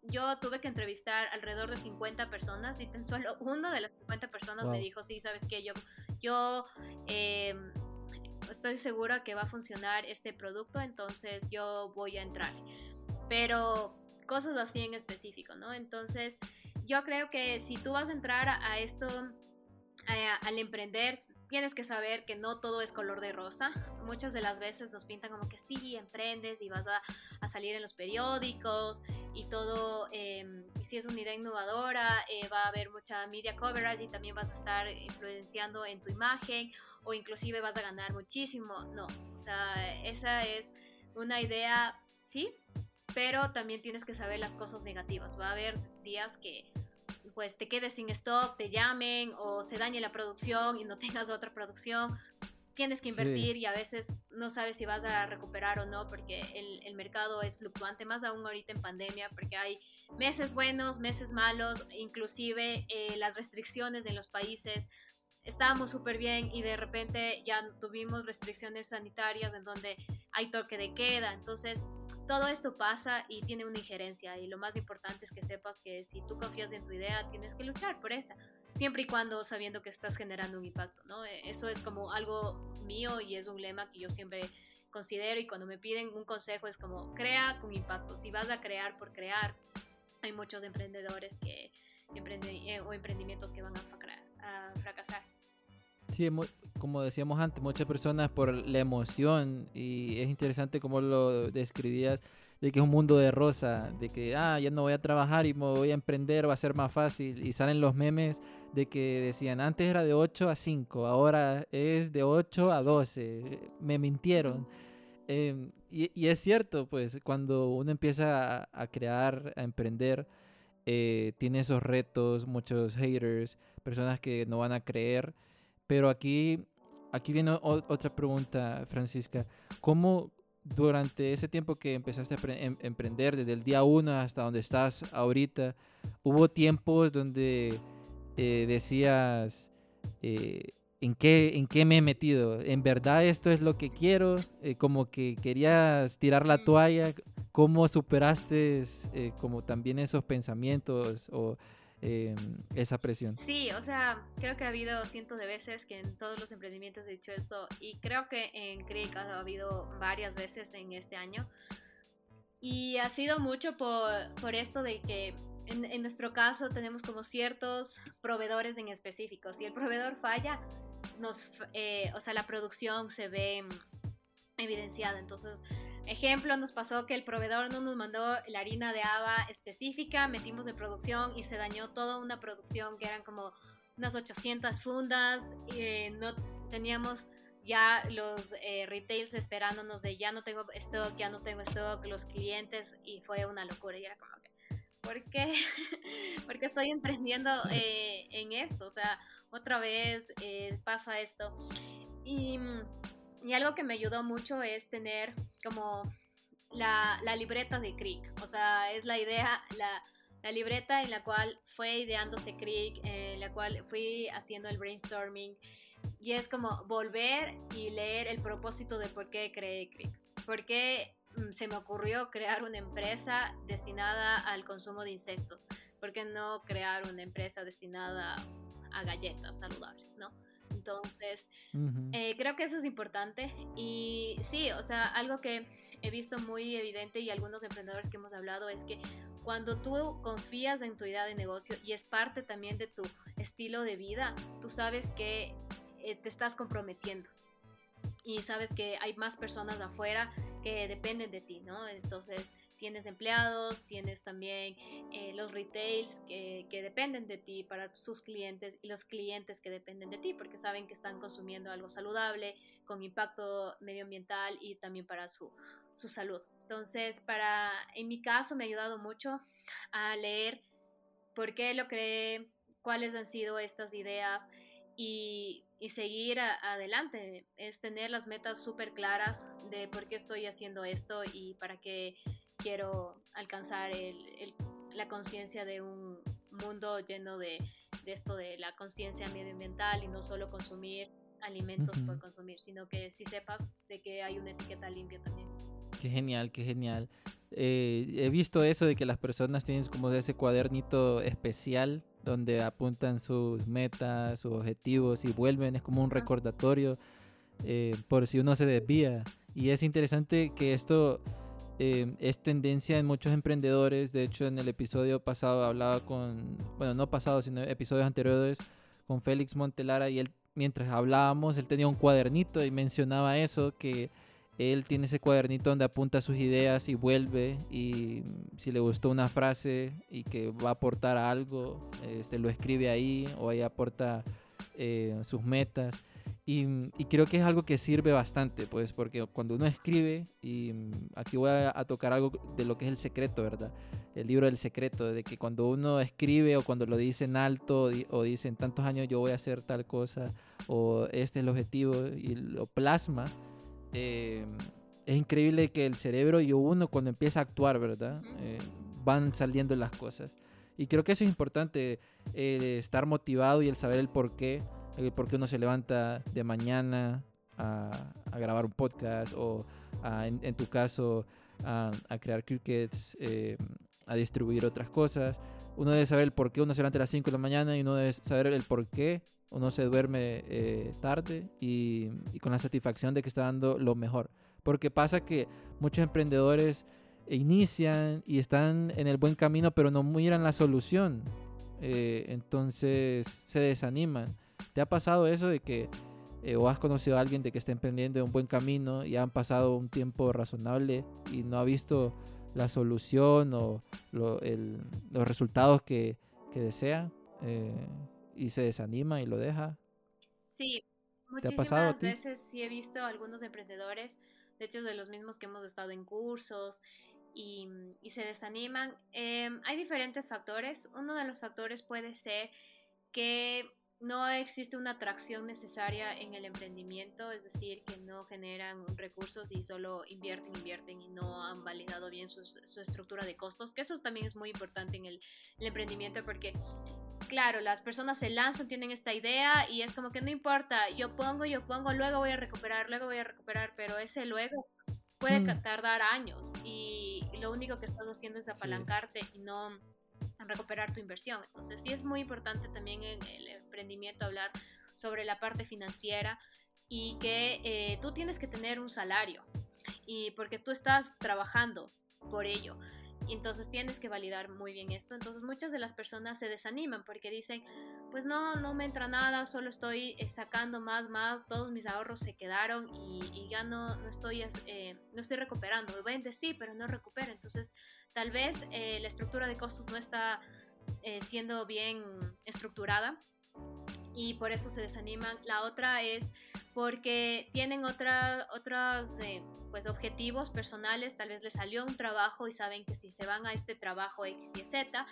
yo tuve que entrevistar alrededor de 50 personas y tan solo uno de las 50 personas me dijo, sí, sabes que yo, yo em, estoy segura que va a funcionar este producto, entonces yo voy a entrar pero cosas así en específico, ¿no? Entonces, yo creo que si tú vas a entrar a, esto, al emprender, tienes que saber que no todo es color de rosa. Muchas de las veces nos pintan como que sí, emprendes y vas a, salir en los periódicos y todo, em, y si es una idea innovadora, eh, va a haber mucha media coverage y también vas a estar influenciando en tu imagen o inclusive vas a ganar muchísimo. No, o sea, esa es una idea, sí, pero también tienes que saber las cosas negativas. Va a haber días que pues te quedes sin stock, te llamen o se dañe la producción y no tengas otra producción. Tienes que invertir y a veces no sabes si vas a recuperar o no porque el, el mercado es fluctuante, más aún ahorita en pandemia porque hay meses buenos, meses malos, inclusive eh, las restricciones en los países. Estábamos súper bien y de repente ya tuvimos restricciones sanitarias en donde hay toque de queda. Entonces, todo esto pasa y tiene una injerencia y lo más importante es que sepas que si tú confías en tu idea, tienes que luchar por esa, siempre y cuando sabiendo que estás generando un impacto, ¿no? E, eso es como algo mío y es un lema que yo siempre considero y cuando me piden un consejo es como crea con impacto, si vas a crear por crear, hay muchos emprendedores que eh, o emprendimientos que van a fracasar. Sí, como decíamos antes, muchas personas por la emoción y es interesante como lo describías de que es un mundo de rosa, de que, ah, ya no voy a trabajar y me voy a emprender, va a ser más fácil. Y salen los memes de que decían, antes era de 8 a 5, ahora es de 8 a 12. Me mintieron. Em, y, es cierto, pues cuando uno empieza a, crear, a emprender, eh, tiene esos retos, muchos haters, personas que no van a creer. Pero aquí, aquí viene otra pregunta, Francisca. ¿Cómo durante ese tiempo que empezaste a em, emprender, desde el día uno hasta donde estás ahorita, hubo tiempos donde eh, decías, eh, ¿en, qué, ¿en qué me he metido? ¿En verdad esto es lo que quiero? Eh, como que querías tirar la toalla. ¿Cómo superaste como también esos pensamientos o Em, esa presión. Sí, o sea, creo que ha habido cientos de veces que en todos los emprendimientos he dicho esto y creo que en Creek ha habido varias veces en este año. Y ha sido mucho por, por esto de que en, en, nuestro caso tenemos como ciertos proveedores en específico. Si el proveedor falla, nos, eh, o sea, la producción se ve evidenciada. Entonces, Ejemplo, nos pasó que el proveedor no nos mandó la harina de haba específica, metimos de producción y se dañó toda una producción que eran como unas 800 fundas, y eh, no teníamos ya los eh, retails esperándonos de ya no tengo stock, ya no tengo stock, los clientes y fue una locura y era como que, ¿por qué? Porque estoy emprendiendo eh, en esto, o sea, otra vez pasa esto. Y y algo que me ayudó mucho es tener como la, libreta de Creek. O sea, es la idea, la, libreta en la cual fue ideándose Creek, en la cual fui haciendo el brainstorming. Y es como volver y leer el propósito de por qué creé Creek. Por qué mm, se me ocurrió crear una empresa destinada al consumo de insectos. ¿Por qué no crear una empresa destinada a galletas saludables, no? Entonces, eh, creo que eso es importante. Y sí, o sea, algo que he visto muy evidente y algunos emprendedores que hemos hablado es que cuando tú confías en tu idea de negocio y es parte también de tu estilo de vida, tú sabes que eh, te estás comprometiendo y sabes que hay más personas afuera que dependen de ti, ¿no? Entonces, tienes empleados, tienes también eh, los retails que, que, dependen de ti para sus clientes y los clientes que dependen de ti porque saben que están consumiendo algo saludable, con impacto medioambiental y también para su, su salud. Entonces, para, en mi caso me ha ayudado mucho a leer por qué lo creé, cuáles han sido estas ideas y, y seguir adelante. Es tener las metas súper claras de por qué estoy haciendo esto y para qué quiero alcanzar la conciencia de un mundo lleno de, esto de la conciencia medioambiental y no solo consumir alimentos por consumir, sino que si sepas de que hay una etiqueta limpia también. Qué genial, qué genial. Eh, he visto eso de que las personas tienen como ese cuadernito especial donde apuntan sus metas, sus objetivos y vuelven, es como un recordatorio eh, por si uno se desvía. Y es interesante que esto eh, es tendencia en muchos emprendedores. De hecho, en el episodio pasado hablaba con, bueno, no pasado, sino episodios anteriores con Félix Montelara y él, mientras hablábamos, él tenía un cuadernito y mencionaba eso, que él tiene ese cuadernito donde apunta sus ideas y vuelve y si le gustó una frase y que va a aportar algo, este, lo escribe ahí o ahí aporta eh, sus metas. Y, creo que es algo que sirve bastante, pues, porque cuando uno escribe, y aquí voy a, tocar algo de lo que es el secreto, ¿verdad? El libro del secreto, de que cuando uno escribe o cuando lo dice en alto o dice en tantos años yo voy a hacer tal cosa o este es el objetivo y lo plasma, eh, es increíble que el cerebro y uno cuando empieza a actuar, ¿verdad? Eh, van saliendo las cosas. Y creo que eso es importante, eh, estar motivado y el saber el por qué eh, porque uno se levanta de mañana a, grabar un podcast o en, tu caso a, crear crickets, eh, a distribuir otras cosas. Uno debe saber el por qué uno se levanta a las 5 de la mañana y uno debe saber el por qué uno se duerme eh, tarde y, con la satisfacción de que está dando lo mejor. Porque pasa que muchos emprendedores inician y están en el buen camino, pero no miran la solución. entonces se desaniman. ¿Te ha pasado eso de que eh, o has conocido a alguien de que está emprendiendo un buen camino y han pasado un tiempo razonable y no ha visto la solución o los resultados que, desea eh, y se desanima y lo deja. Sí, muchísimas veces sí he visto a algunos emprendedores, de hecho de los mismos que hemos estado en cursos y, se desaniman. Em, hay diferentes factores. Uno de los factores puede ser que no existe una atracción necesaria en el emprendimiento, es decir, que no generan recursos y solo invierten, invierten y no han validado bien su estructura de costos, que eso también es muy importante en el, emprendimiento porque, claro, las personas se lanzan, tienen esta idea y es como que no importa, yo pongo, yo pongo, luego voy a recuperar, luego voy a recuperar, pero ese luego puede mm. tardar años y lo único que estás haciendo es apalancarte y no recuperar tu inversión. Entonces sí es muy importante también en el emprendimiento hablar sobre la parte financiera y que eh, tú tienes que tener un salario y porque tú estás trabajando por ello. Y entonces tienes que validar muy bien esto. Entonces muchas de las personas se desaniman porque dicen, pues no, no me entra nada, solo estoy eh, sacando más, más, todos mis ahorros se quedaron y, ya no, no, estoy, eh, no estoy recuperando. Vende sí, pero no recupera. Entonces tal vez eh, la estructura de costos no está eh, siendo bien estructurada y por eso se desaniman. La otra es porque tienen otra, otros eh, pues, objetivos personales, tal vez les salió un trabajo y saben que si se van a este trabajo X y Z,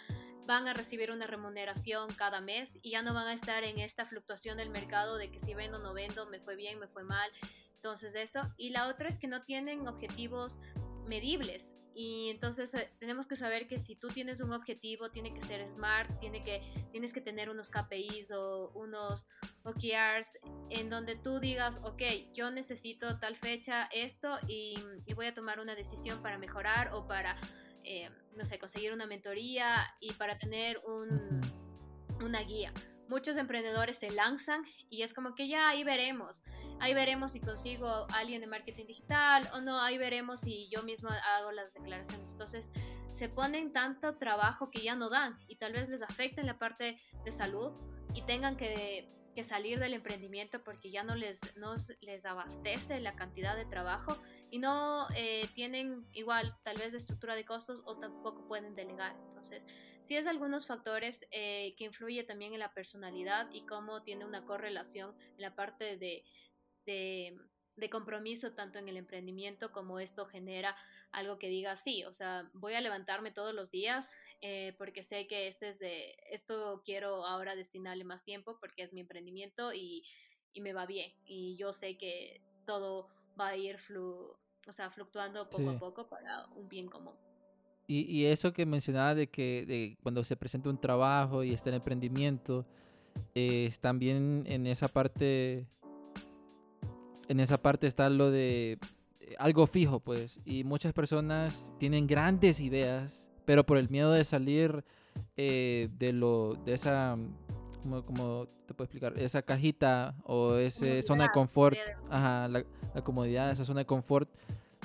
van a recibir una remuneración cada mes y ya no van a estar en esta fluctuación del mercado de que si vendo no vendo, me fue bien, me fue mal. Entonces eso. Y la otra es que no tienen objetivos medibles. Y entonces eh, tenemos que saber que si tú tienes un objetivo, tiene que ser smart, tiene que, tienes que tener unos KPIs o unos OKRs en donde tú digas, ok, yo necesito tal fecha esto y, voy a tomar una decisión para mejorar o para, eh, no sé, conseguir una mentoría y para tener un, una guía muchos emprendedores se lanzan y es como que ya ahí veremos, ahí veremos si consigo a alguien de marketing digital o no, ahí veremos si yo mismo hago las declaraciones. Entonces se ponen tanto trabajo que ya no dan y tal vez les afecte en la parte de salud y tengan que, salir del emprendimiento porque ya no les, no les abastece la cantidad de trabajo y no eh, tienen igual tal vez de estructura de costos o tampoco pueden delegar. Entonces, sí es algunos factores eh, que influye también en la personalidad y cómo tiene una correlación en la parte de, de, compromiso tanto en el emprendimiento como esto genera algo que diga sí, o sea, voy a levantarme todos los días eh, porque sé que este es de, esto quiero ahora destinarle más tiempo porque es mi emprendimiento y, y me va bien y yo sé que todo va a ir flu, o sea, fluctuando poco a poco para un bien común. Y, eso que mencionaba de que cuando se presenta un trabajo y está en emprendimiento, es también en esa parte, en esa parte está lo de eh, algo fijo, pues. Y muchas personas tienen grandes ideas, pero por el miedo de salir eh, de lo, de esa, ¿cómo, te puedo explicar? Esa cajita o esa zona de confort, ajá, la, la comodidad, esa zona de confort,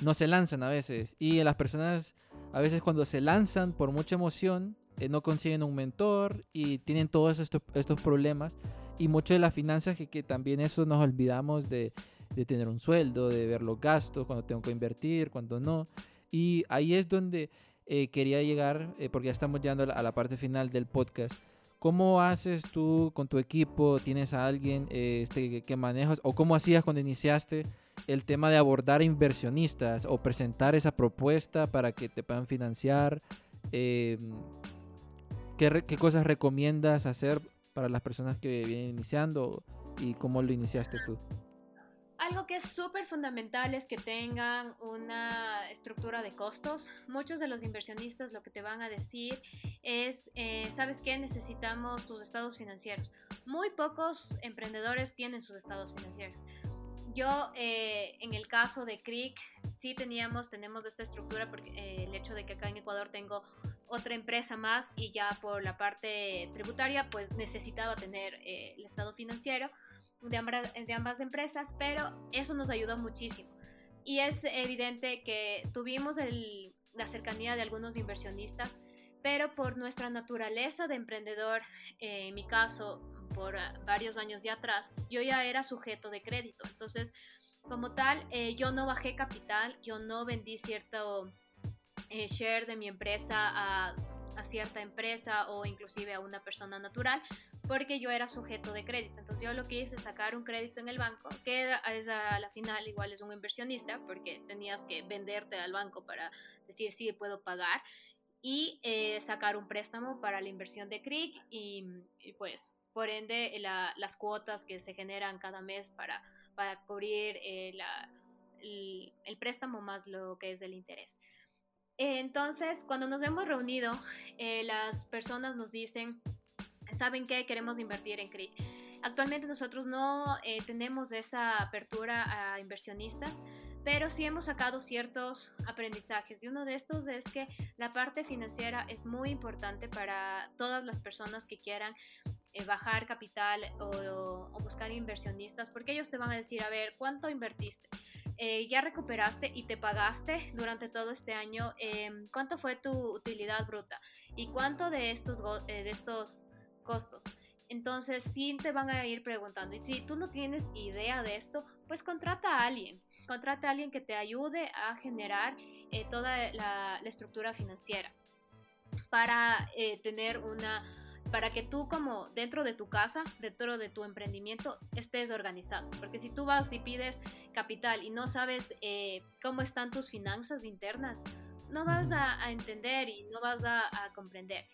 no se lanzan a veces. Y las personas a veces cuando se lanzan por mucha emoción, eh, no consiguen un mentor y tienen todos estos, estos problemas. Y mucho de las finanzas, que, que también eso nos olvidamos de, de, tener un sueldo, de ver los gastos, cuando tengo que invertir, cuando no. Y ahí es donde eh, quería llegar, eh, porque ya estamos llegando a la, parte final del podcast. ¿Cómo haces tú con tu equipo? ¿Tienes a alguien este, que manejas? ¿O cómo hacías cuando iniciaste? El tema de abordar inversionistas o presentar esa propuesta para que te puedan financiar. Em, ¿qué, cosas recomiendas hacer para las personas que vienen iniciando y cómo lo iniciaste tú? Algo que es súper fundamental es que tengan una estructura de costos. Muchos de los inversionistas lo que te van a decir es, eh, ¿sabes qué? Necesitamos tus estados financieros. Muy pocos emprendedores tienen sus estados financieros. Yo, eh, en el caso de Creek, sí teníamos, tenemos esta estructura porque eh, el hecho de que acá en Ecuador tengo otra empresa más y ya por la parte tributaria, pues necesitaba tener eh, el estado financiero de ambas, de ambas empresas, pero eso nos ayudó muchísimo. Y es evidente que tuvimos el, la cercanía de algunos inversionistas, pero por nuestra naturaleza de emprendedor, en mi caso, por ah, varios años de atrás, yo ya era sujeto de crédito. Entonces, como tal, eh, yo no bajé capital, yo no vendí cierto, eh, share de mi empresa a, a, cierta empresa o inclusive a una persona natural porque yo era sujeto de crédito. Entonces yo lo que hice es sacar un crédito en el banco, que es a la final igual es un inversionista porque tenías que venderte al banco para decir si puedo pagar y eh, sacar un préstamo para la inversión de CRIC y, pues por ende las cuotas que se generan cada mes para, para cubrir eh, la, el, préstamo más lo que es el interés. Entonces, cuando nos hemos reunido, eh, las personas nos dicen, ¿saben qué? Queremos invertir en CRIC. Actualmente nosotros no tenemos esa apertura a inversionistas, pero sí hemos sacado ciertos aprendizajes y uno de estos es que la parte financiera es muy importante para todas las personas que quieran eh, bajar capital o, buscar inversionistas porque ellos te van a decir, a ver, ¿cuánto invertiste? Eh, ya recuperaste y te pagaste durante todo este año, em, ¿cuánto fue tu utilidad bruta? ¿Y cuánto de estos, eh, de estos costos? Entonces, sí te van a ir preguntando. Y si tú no tienes idea de esto, pues contrata a alguien contrata a alguien que te ayude a generar eh, toda la, estructura financiera para eh, tener una para que tú como dentro de tu casa, dentro de tu emprendimiento, estés organizado. Porque si tú vas y pides capital y no sabes eh, cómo están tus finanzas internas, no vas a, entender y no vas a comprender.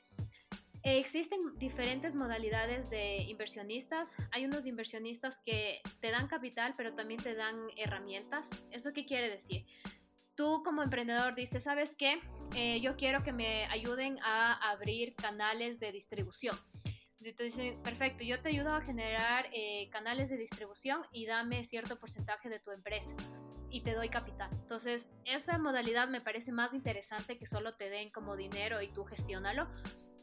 Existen diferentes modalidades de inversionistas. Hay unos inversionistas que te dan capital, pero también te dan herramientas. ¿Eso qué quiere decir? Tú como emprendedor dices, ¿sabes qué? Eh, yo quiero que me ayuden a abrir canales de distribución. Entonces, perfecto, yo te ayudo a generar eh, canales de distribución y dame cierto porcentaje de tu empresa y te doy capital. Entonces, esa modalidad me parece más interesante que solo te den como dinero y tú gestiónalo,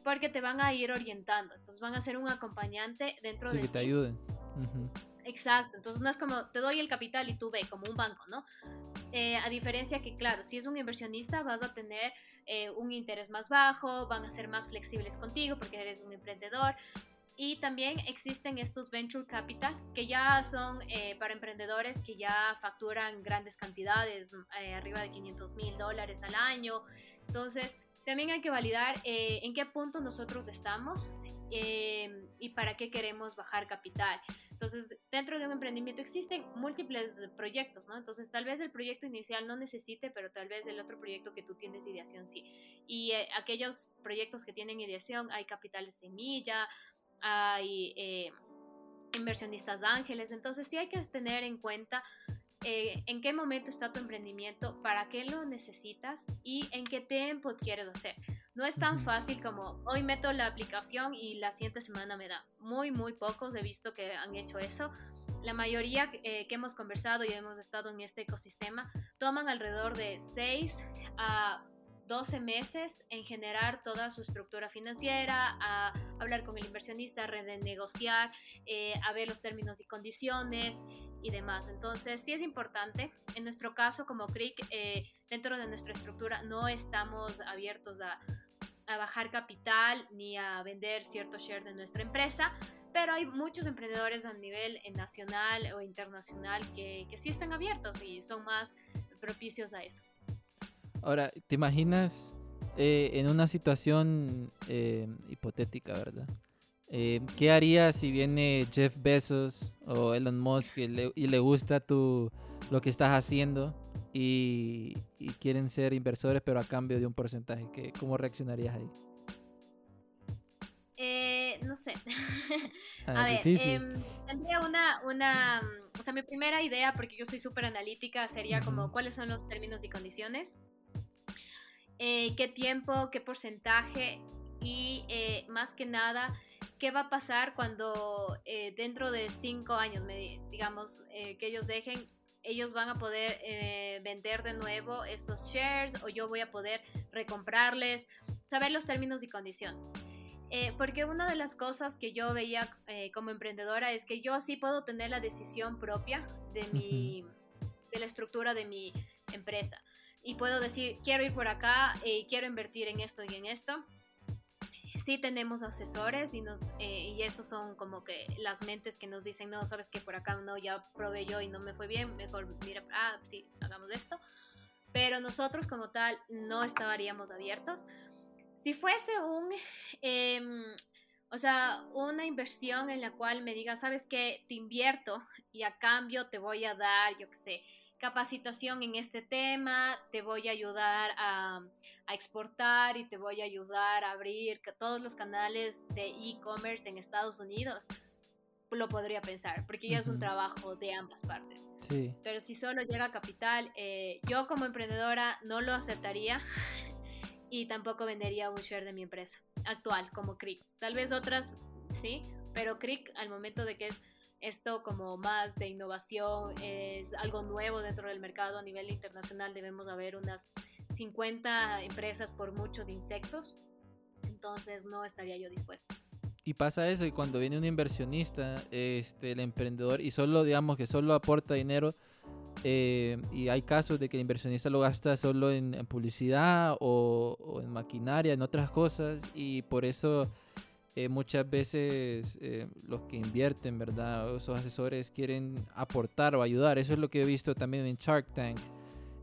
porque te van a ir orientando, entonces van a ser un acompañante dentro sí, de que te ayuden. Exacto, entonces no es como te doy el capital y tú ve, como un banco, ¿no? Eh, a diferencia que, claro, si es un inversionista vas a tener eh, un interés más bajo, van a ser más flexibles contigo porque eres un emprendedor. Y también existen estos venture capital que ya son eh, para emprendedores que ya facturan grandes cantidades, arriba de 500 mil dólares al año. Entonces, también hay que validar eh, en qué punto nosotros estamos em, y para qué queremos bajar capital. Entonces, dentro de un emprendimiento existen múltiples proyectos, ¿no? Entonces, tal vez el proyecto inicial no necesite, pero tal vez el otro proyecto que tú tienes ideación sí. Y eh, aquellos proyectos que tienen ideación, hay capitales semilla, hay eh, inversionistas ángeles, entonces sí hay que tener en cuenta eh, en qué momento está tu emprendimiento, para qué lo necesitas y en qué tiempo quieres hacer. No es tan fácil como hoy meto la aplicación y la siguiente semana me da. Muy, muy pocos he visto que han hecho eso. La mayoría eh, que hemos conversado y hemos estado en este ecosistema toman alrededor de 6 a 12 meses en generar toda su estructura financiera, a hablar con el inversionista, a renegociar, eh, a ver los términos y condiciones y demás. Entonces, sí es importante. En nuestro caso, como CRIC, eh, dentro de nuestra estructura no estamos abiertos a, bajar capital ni a vender cierto share de nuestra empresa, pero hay muchos emprendedores a nivel nacional o internacional que, sí están abiertos y son más propicios a eso. Ahora, ¿te imaginas eh, en una situación eh, hipotética, verdad? Eh, ¿Qué harías si viene Jeff Bezos o Elon Musk y le, gusta lo que estás haciendo y, quieren ser inversores pero a cambio de un porcentaje? ¿Qué, ¿Cómo reaccionarías ahí? no sé. Ah, a ver, em, tendría una, una, o sea, mi primera idea, porque yo soy súper analítica, sería como cuáles son los términos y condiciones. Eh, qué tiempo, qué porcentaje y eh, más que nada, qué va a pasar cuando eh, dentro de cinco años, digamos, que ellos dejen, ellos van a poder vender de nuevo esos shares o yo voy a poder recomprarles, saber los términos y condiciones. porque una de las cosas que yo veía como emprendedora es que yo sí puedo tener la decisión propia de, mi, de la estructura de mi empresa y puedo decir, quiero ir por acá, y eh, quiero invertir en esto y en esto. Sí tenemos asesores y, nos, eh, y esos son como que las mentes que nos dicen, no, sabes que por acá no, ya probé yo y no me fue bien, mejor mira, ah, sí, hagamos esto. pero nosotros como tal no estaríamos abiertos. Si fuese un, em, o sea, una inversión en la cual me diga, sabes que te invierto y a cambio te voy a dar, yo qué sé, capacitación en este tema, te voy a ayudar a, a exportar y te voy a ayudar a abrir todos los canales de e-commerce en Estados Unidos lo podría pensar, porque ya es un trabajo de ambas partes. Sí. Pero si solo llega capital, eh, yo como emprendedora no lo aceptaría y tampoco vendería un share de mi empresa actual como Cric. Tal vez otras sí, pero Cric al momento de que es esto como más de innovación, es algo nuevo dentro del mercado a nivel internacional, debemos haber unas 50 empresas por mucho de insectos, entonces no estaría yo dispuesta. Y pasa eso, y cuando viene un inversionista, este, el emprendedor, y solo, digamos, que solo aporta dinero, eh, y hay casos de que el inversionista lo gasta solo en, publicidad o, en maquinaria, en otras cosas, y por eso eh, muchas veces eh, los que invierten, ¿verdad? Esos asesores quieren aportar o ayudar. Eso es lo que he visto también en Shark Tank,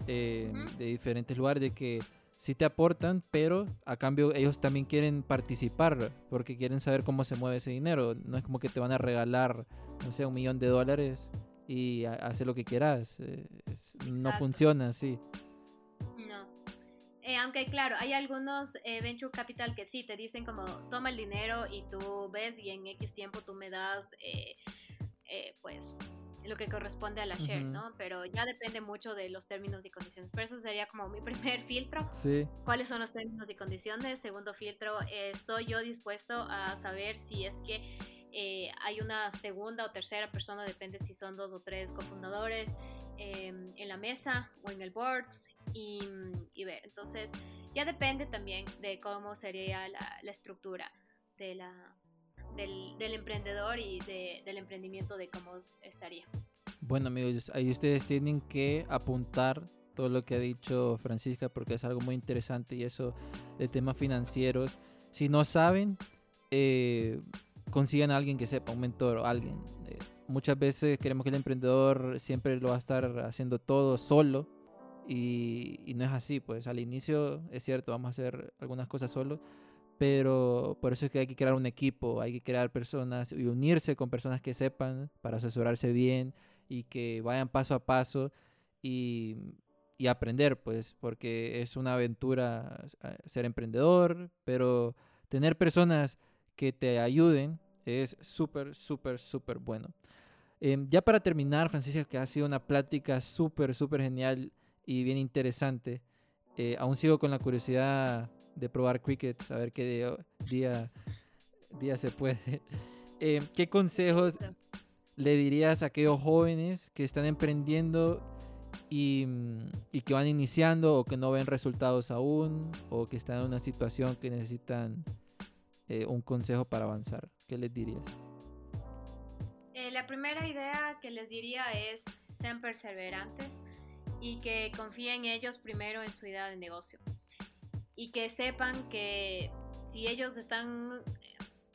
de diferentes lugares, de que sí te aportan, pero a cambio ellos también quieren participar porque quieren saber cómo se mueve ese dinero. No es como que te van a regalar, no sé, un millón de dólares y hace lo que quieras. Eh, no funciona así. Eh, aunque claro, hay algunos eh, venture capital que sí te dicen como toma el dinero y tú ves y en X tiempo tú me das pues lo que corresponde a la share, ¿no? Pero ya depende mucho de los términos y condiciones. Pero eso sería como mi primer filtro. Sí. ¿Cuáles son los términos y condiciones? Segundo filtro, ¿estoy yo dispuesto a saber si es que eh, hay una segunda o tercera persona, depende si son dos o tres cofundadores, em, en la mesa o en el board? Y, ver, entonces ya depende también de cómo sería la, la estructura de la, del, emprendedor y del emprendimiento de cómo estaría. Bueno amigos, ahí ustedes tienen que apuntar todo lo que ha dicho Francisca porque es algo muy interesante y eso de temas financieros. Si no saben, eh, consigan a alguien que sepa, un mentor o alguien. Eh, muchas veces queremos que el emprendedor siempre lo va a estar haciendo todo solo y, y, no es así. Pues al inicio es cierto, vamos a hacer algunas cosas solo, pero por eso es que hay que crear un equipo, hay que crear personas y unirse con personas que sepan para asesorarse bien y que vayan paso a paso y, y aprender, pues, porque es una aventura ser emprendedor, pero tener personas que te ayuden es súper, súper, súper bueno. Em, ya para terminar, Francisca, que ha sido una plática súper, súper genial y bien interesante, eh, aún sigo con la curiosidad de probar cricket, a ver qué día, día se puede. Eh, ¿Qué consejos le dirías a aquellos jóvenes que están emprendiendo y, y, que van iniciando o que no ven resultados aún o que están en una situación que necesitan eh, un consejo para avanzar? ¿Qué les dirías? Eh, la primera idea que les diría es sean perseverantes y que confíen ellos primero en su idea de negocio y que sepan que si ellos están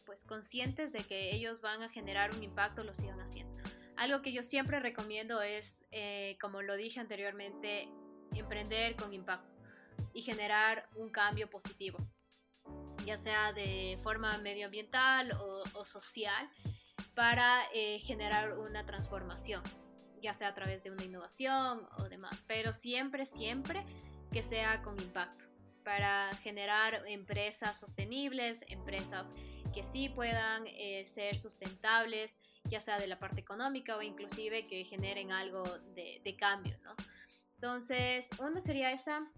pues conscientes de que ellos van a generar un impacto, lo sigan haciendo. Algo que yo siempre recomiendo es, eh, como lo dije anteriormente, emprender con impacto y generar un cambio positivo, ya sea de forma medioambiental o, social, para eh, generar una transformación, ya sea a través de una innovación o demás, pero siempre, siempre que sea con impacto para generar empresas sostenibles, empresas que sí puedan eh, ser sustentables, ya sea de la parte económica o inclusive que generen algo de, cambio, ¿no? Entonces, una sería esa,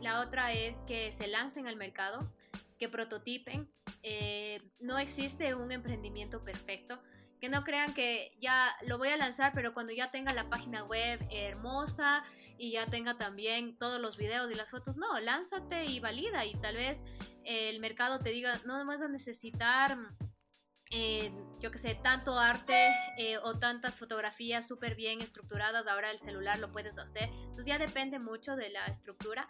la otra es que se lancen al mercado, que prototipen. Eh, no existe un emprendimiento perfecto, que no crean que ya lo voy a lanzar, pero cuando ya tenga la página web hermosa, y ya tenga también todos los videos y las fotos. No, lánzate y valida y tal vez el mercado te diga, no vas a necesitar, eh, yo que sé, tanto arte eh, o tantas fotografías súper bien estructuradas, ahora el celular lo puedes hacer. Entonces ya depende mucho de la estructura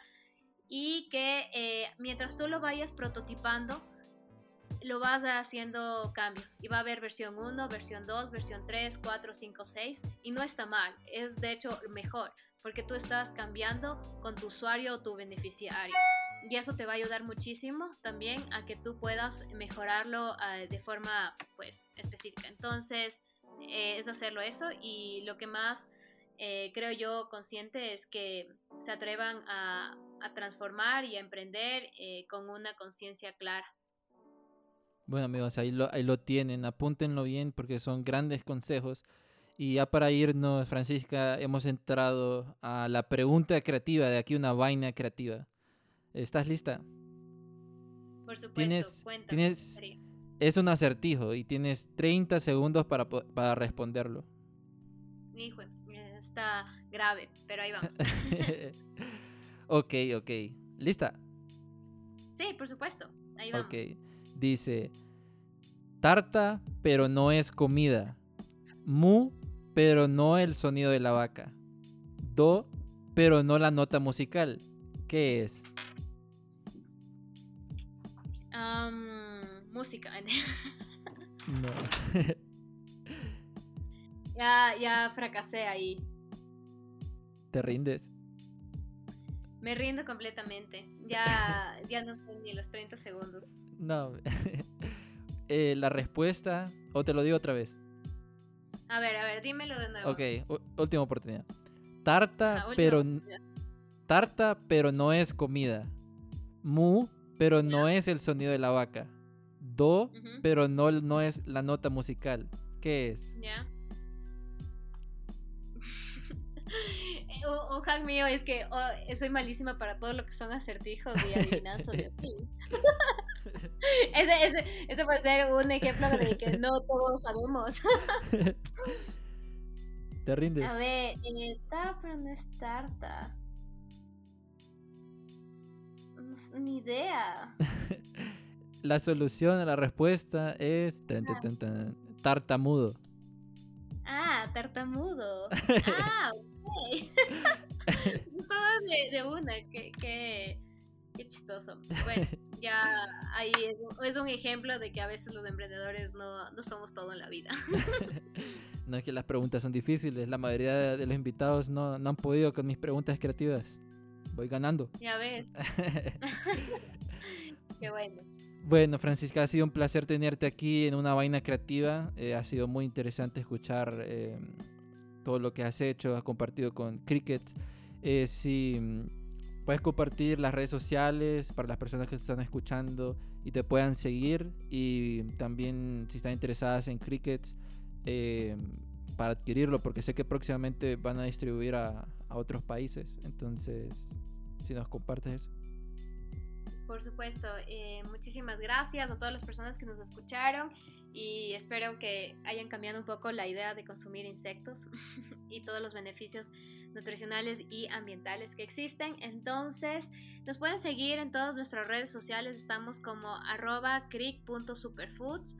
y que eh, mientras tú lo vayas prototipando, lo vas haciendo cambios y va a haber versión 1, versión 2, versión 3, 4, 5, 6 y no está mal, es de hecho mejor porque tú estás cambiando con tu usuario o tu beneficiario y eso te va a ayudar muchísimo también a que tú puedas mejorarlo uh, de forma pues específica. Entonces eh, es hacerlo eso y lo que más eh, creo yo consciente es que se atrevan a, transformar y a emprender eh, con una conciencia clara. Bueno amigos, ahí lo, ahí lo tienen, apúntenlo bien porque son grandes consejos. Y ya para irnos, Francisca, hemos entrado a la pregunta creativa, de aquí una vaina creativa. ¿Estás lista? Por supuesto, tienes, cuéntame, tienes, es un acertijo y tienes 30 segundos para, para responderlo. Hijo, está grave, pero ahí vamos. ok, ok. ¿Lista? Sí, por supuesto. Ahí vamos. Ok. Dice, tarta, pero no es comida. Mu, pero no el sonido de la vaca. Do, pero no la nota musical. ¿Qué es? música. no. ya, ya fracasé ahí. ¿Te rindes? Me rindo completamente. Ya, ya no son ni los 30 segundos. No. Eh, la respuesta, o te lo digo otra vez. A ver, a ver, dímelo de nuevo. Ok, última oportunidad. Tarta, pero. Tarta, pero no es comida. Mu, pero no es el sonido de la vaca. Do, pero no, no es la nota musical. ¿Qué es? Ya. un, hack mío es que oh, soy malísima para todo lo que son acertijos y adivinanzas ese, ese, puede ser un ejemplo de que no todos sabemos. ¿Te rindes? A ver, eh, pero no es tarta. ni idea. la solución a la respuesta es tartamudo. Ah, tartamudo. ah, ok. Todo de, de, una, qué, qué, qué, chistoso. Bueno, ya ahí es un, es un, ejemplo de que a veces los emprendedores no, no somos todo en la vida. no es que las preguntas son difíciles, la mayoría de los invitados no, no han podido con mis preguntas creativas. Voy ganando. Ya ves. qué bueno. Bueno, Francisca, ha sido un placer tenerte aquí en una vaina creativa. Eh, ha sido muy interesante escuchar eh, todo lo que has hecho, has compartido con Cricket. Eh, si mm, puedes compartir las redes sociales para las personas que te están escuchando y te puedan seguir y también si están interesadas en Cricket para adquirirlo, porque sé que próximamente van a distribuir a, a otros países. Entonces, si nos compartes eso. Por supuesto, eh, muchísimas gracias a todas las personas que nos escucharon y espero que hayan cambiado un poco la idea de consumir insectos y todos los beneficios nutricionales y ambientales que existen. Entonces, nos pueden seguir en todas nuestras redes sociales, estamos como arroba cric.superfoods,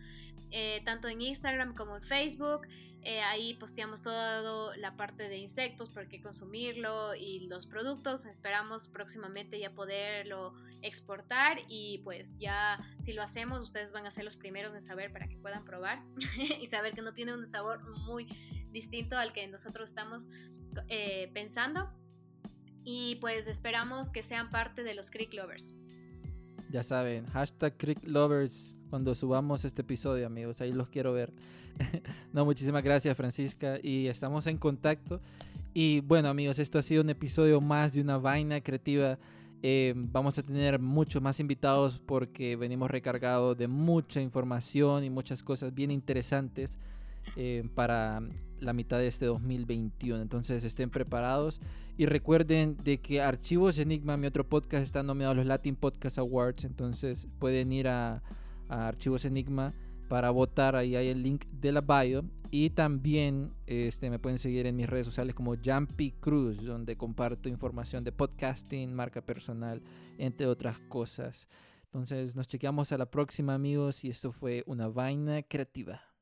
eh, tanto en Instagram como en Facebook. Eh, ahí posteamos toda la parte de insectos, por qué consumirlo y los productos. Esperamos próximamente ya poderlo exportar y pues ya si lo hacemos ustedes van a ser los primeros en saber para que puedan probar y saber que no tiene un sabor muy distinto al que nosotros estamos eh, pensando. Y pues esperamos que sean parte de los Creek Lovers. Ya saben, hashtag Creek Lovers cuando subamos este episodio, amigos. Ahí los quiero ver. no, muchísimas gracias, Francisca. Y estamos en contacto. Y bueno, amigos, esto ha sido un episodio más de una vaina creativa. Eh, vamos a tener muchos más invitados porque venimos recargados de mucha información y muchas cosas bien interesantes eh, para la mitad de este 2021. Entonces estén preparados y recuerden de que Archivos Enigma, mi otro podcast, está nominado a los Latin Podcast Awards. Entonces pueden ir a, Archivos Enigma para votar. Ahí hay el link de la bio. Y también este, me pueden seguir en mis redes sociales como Jumpy Cruz, donde comparto información de podcasting, marca personal, entre otras cosas. Entonces nos chequeamos a la próxima amigos y esto fue una vaina creativa.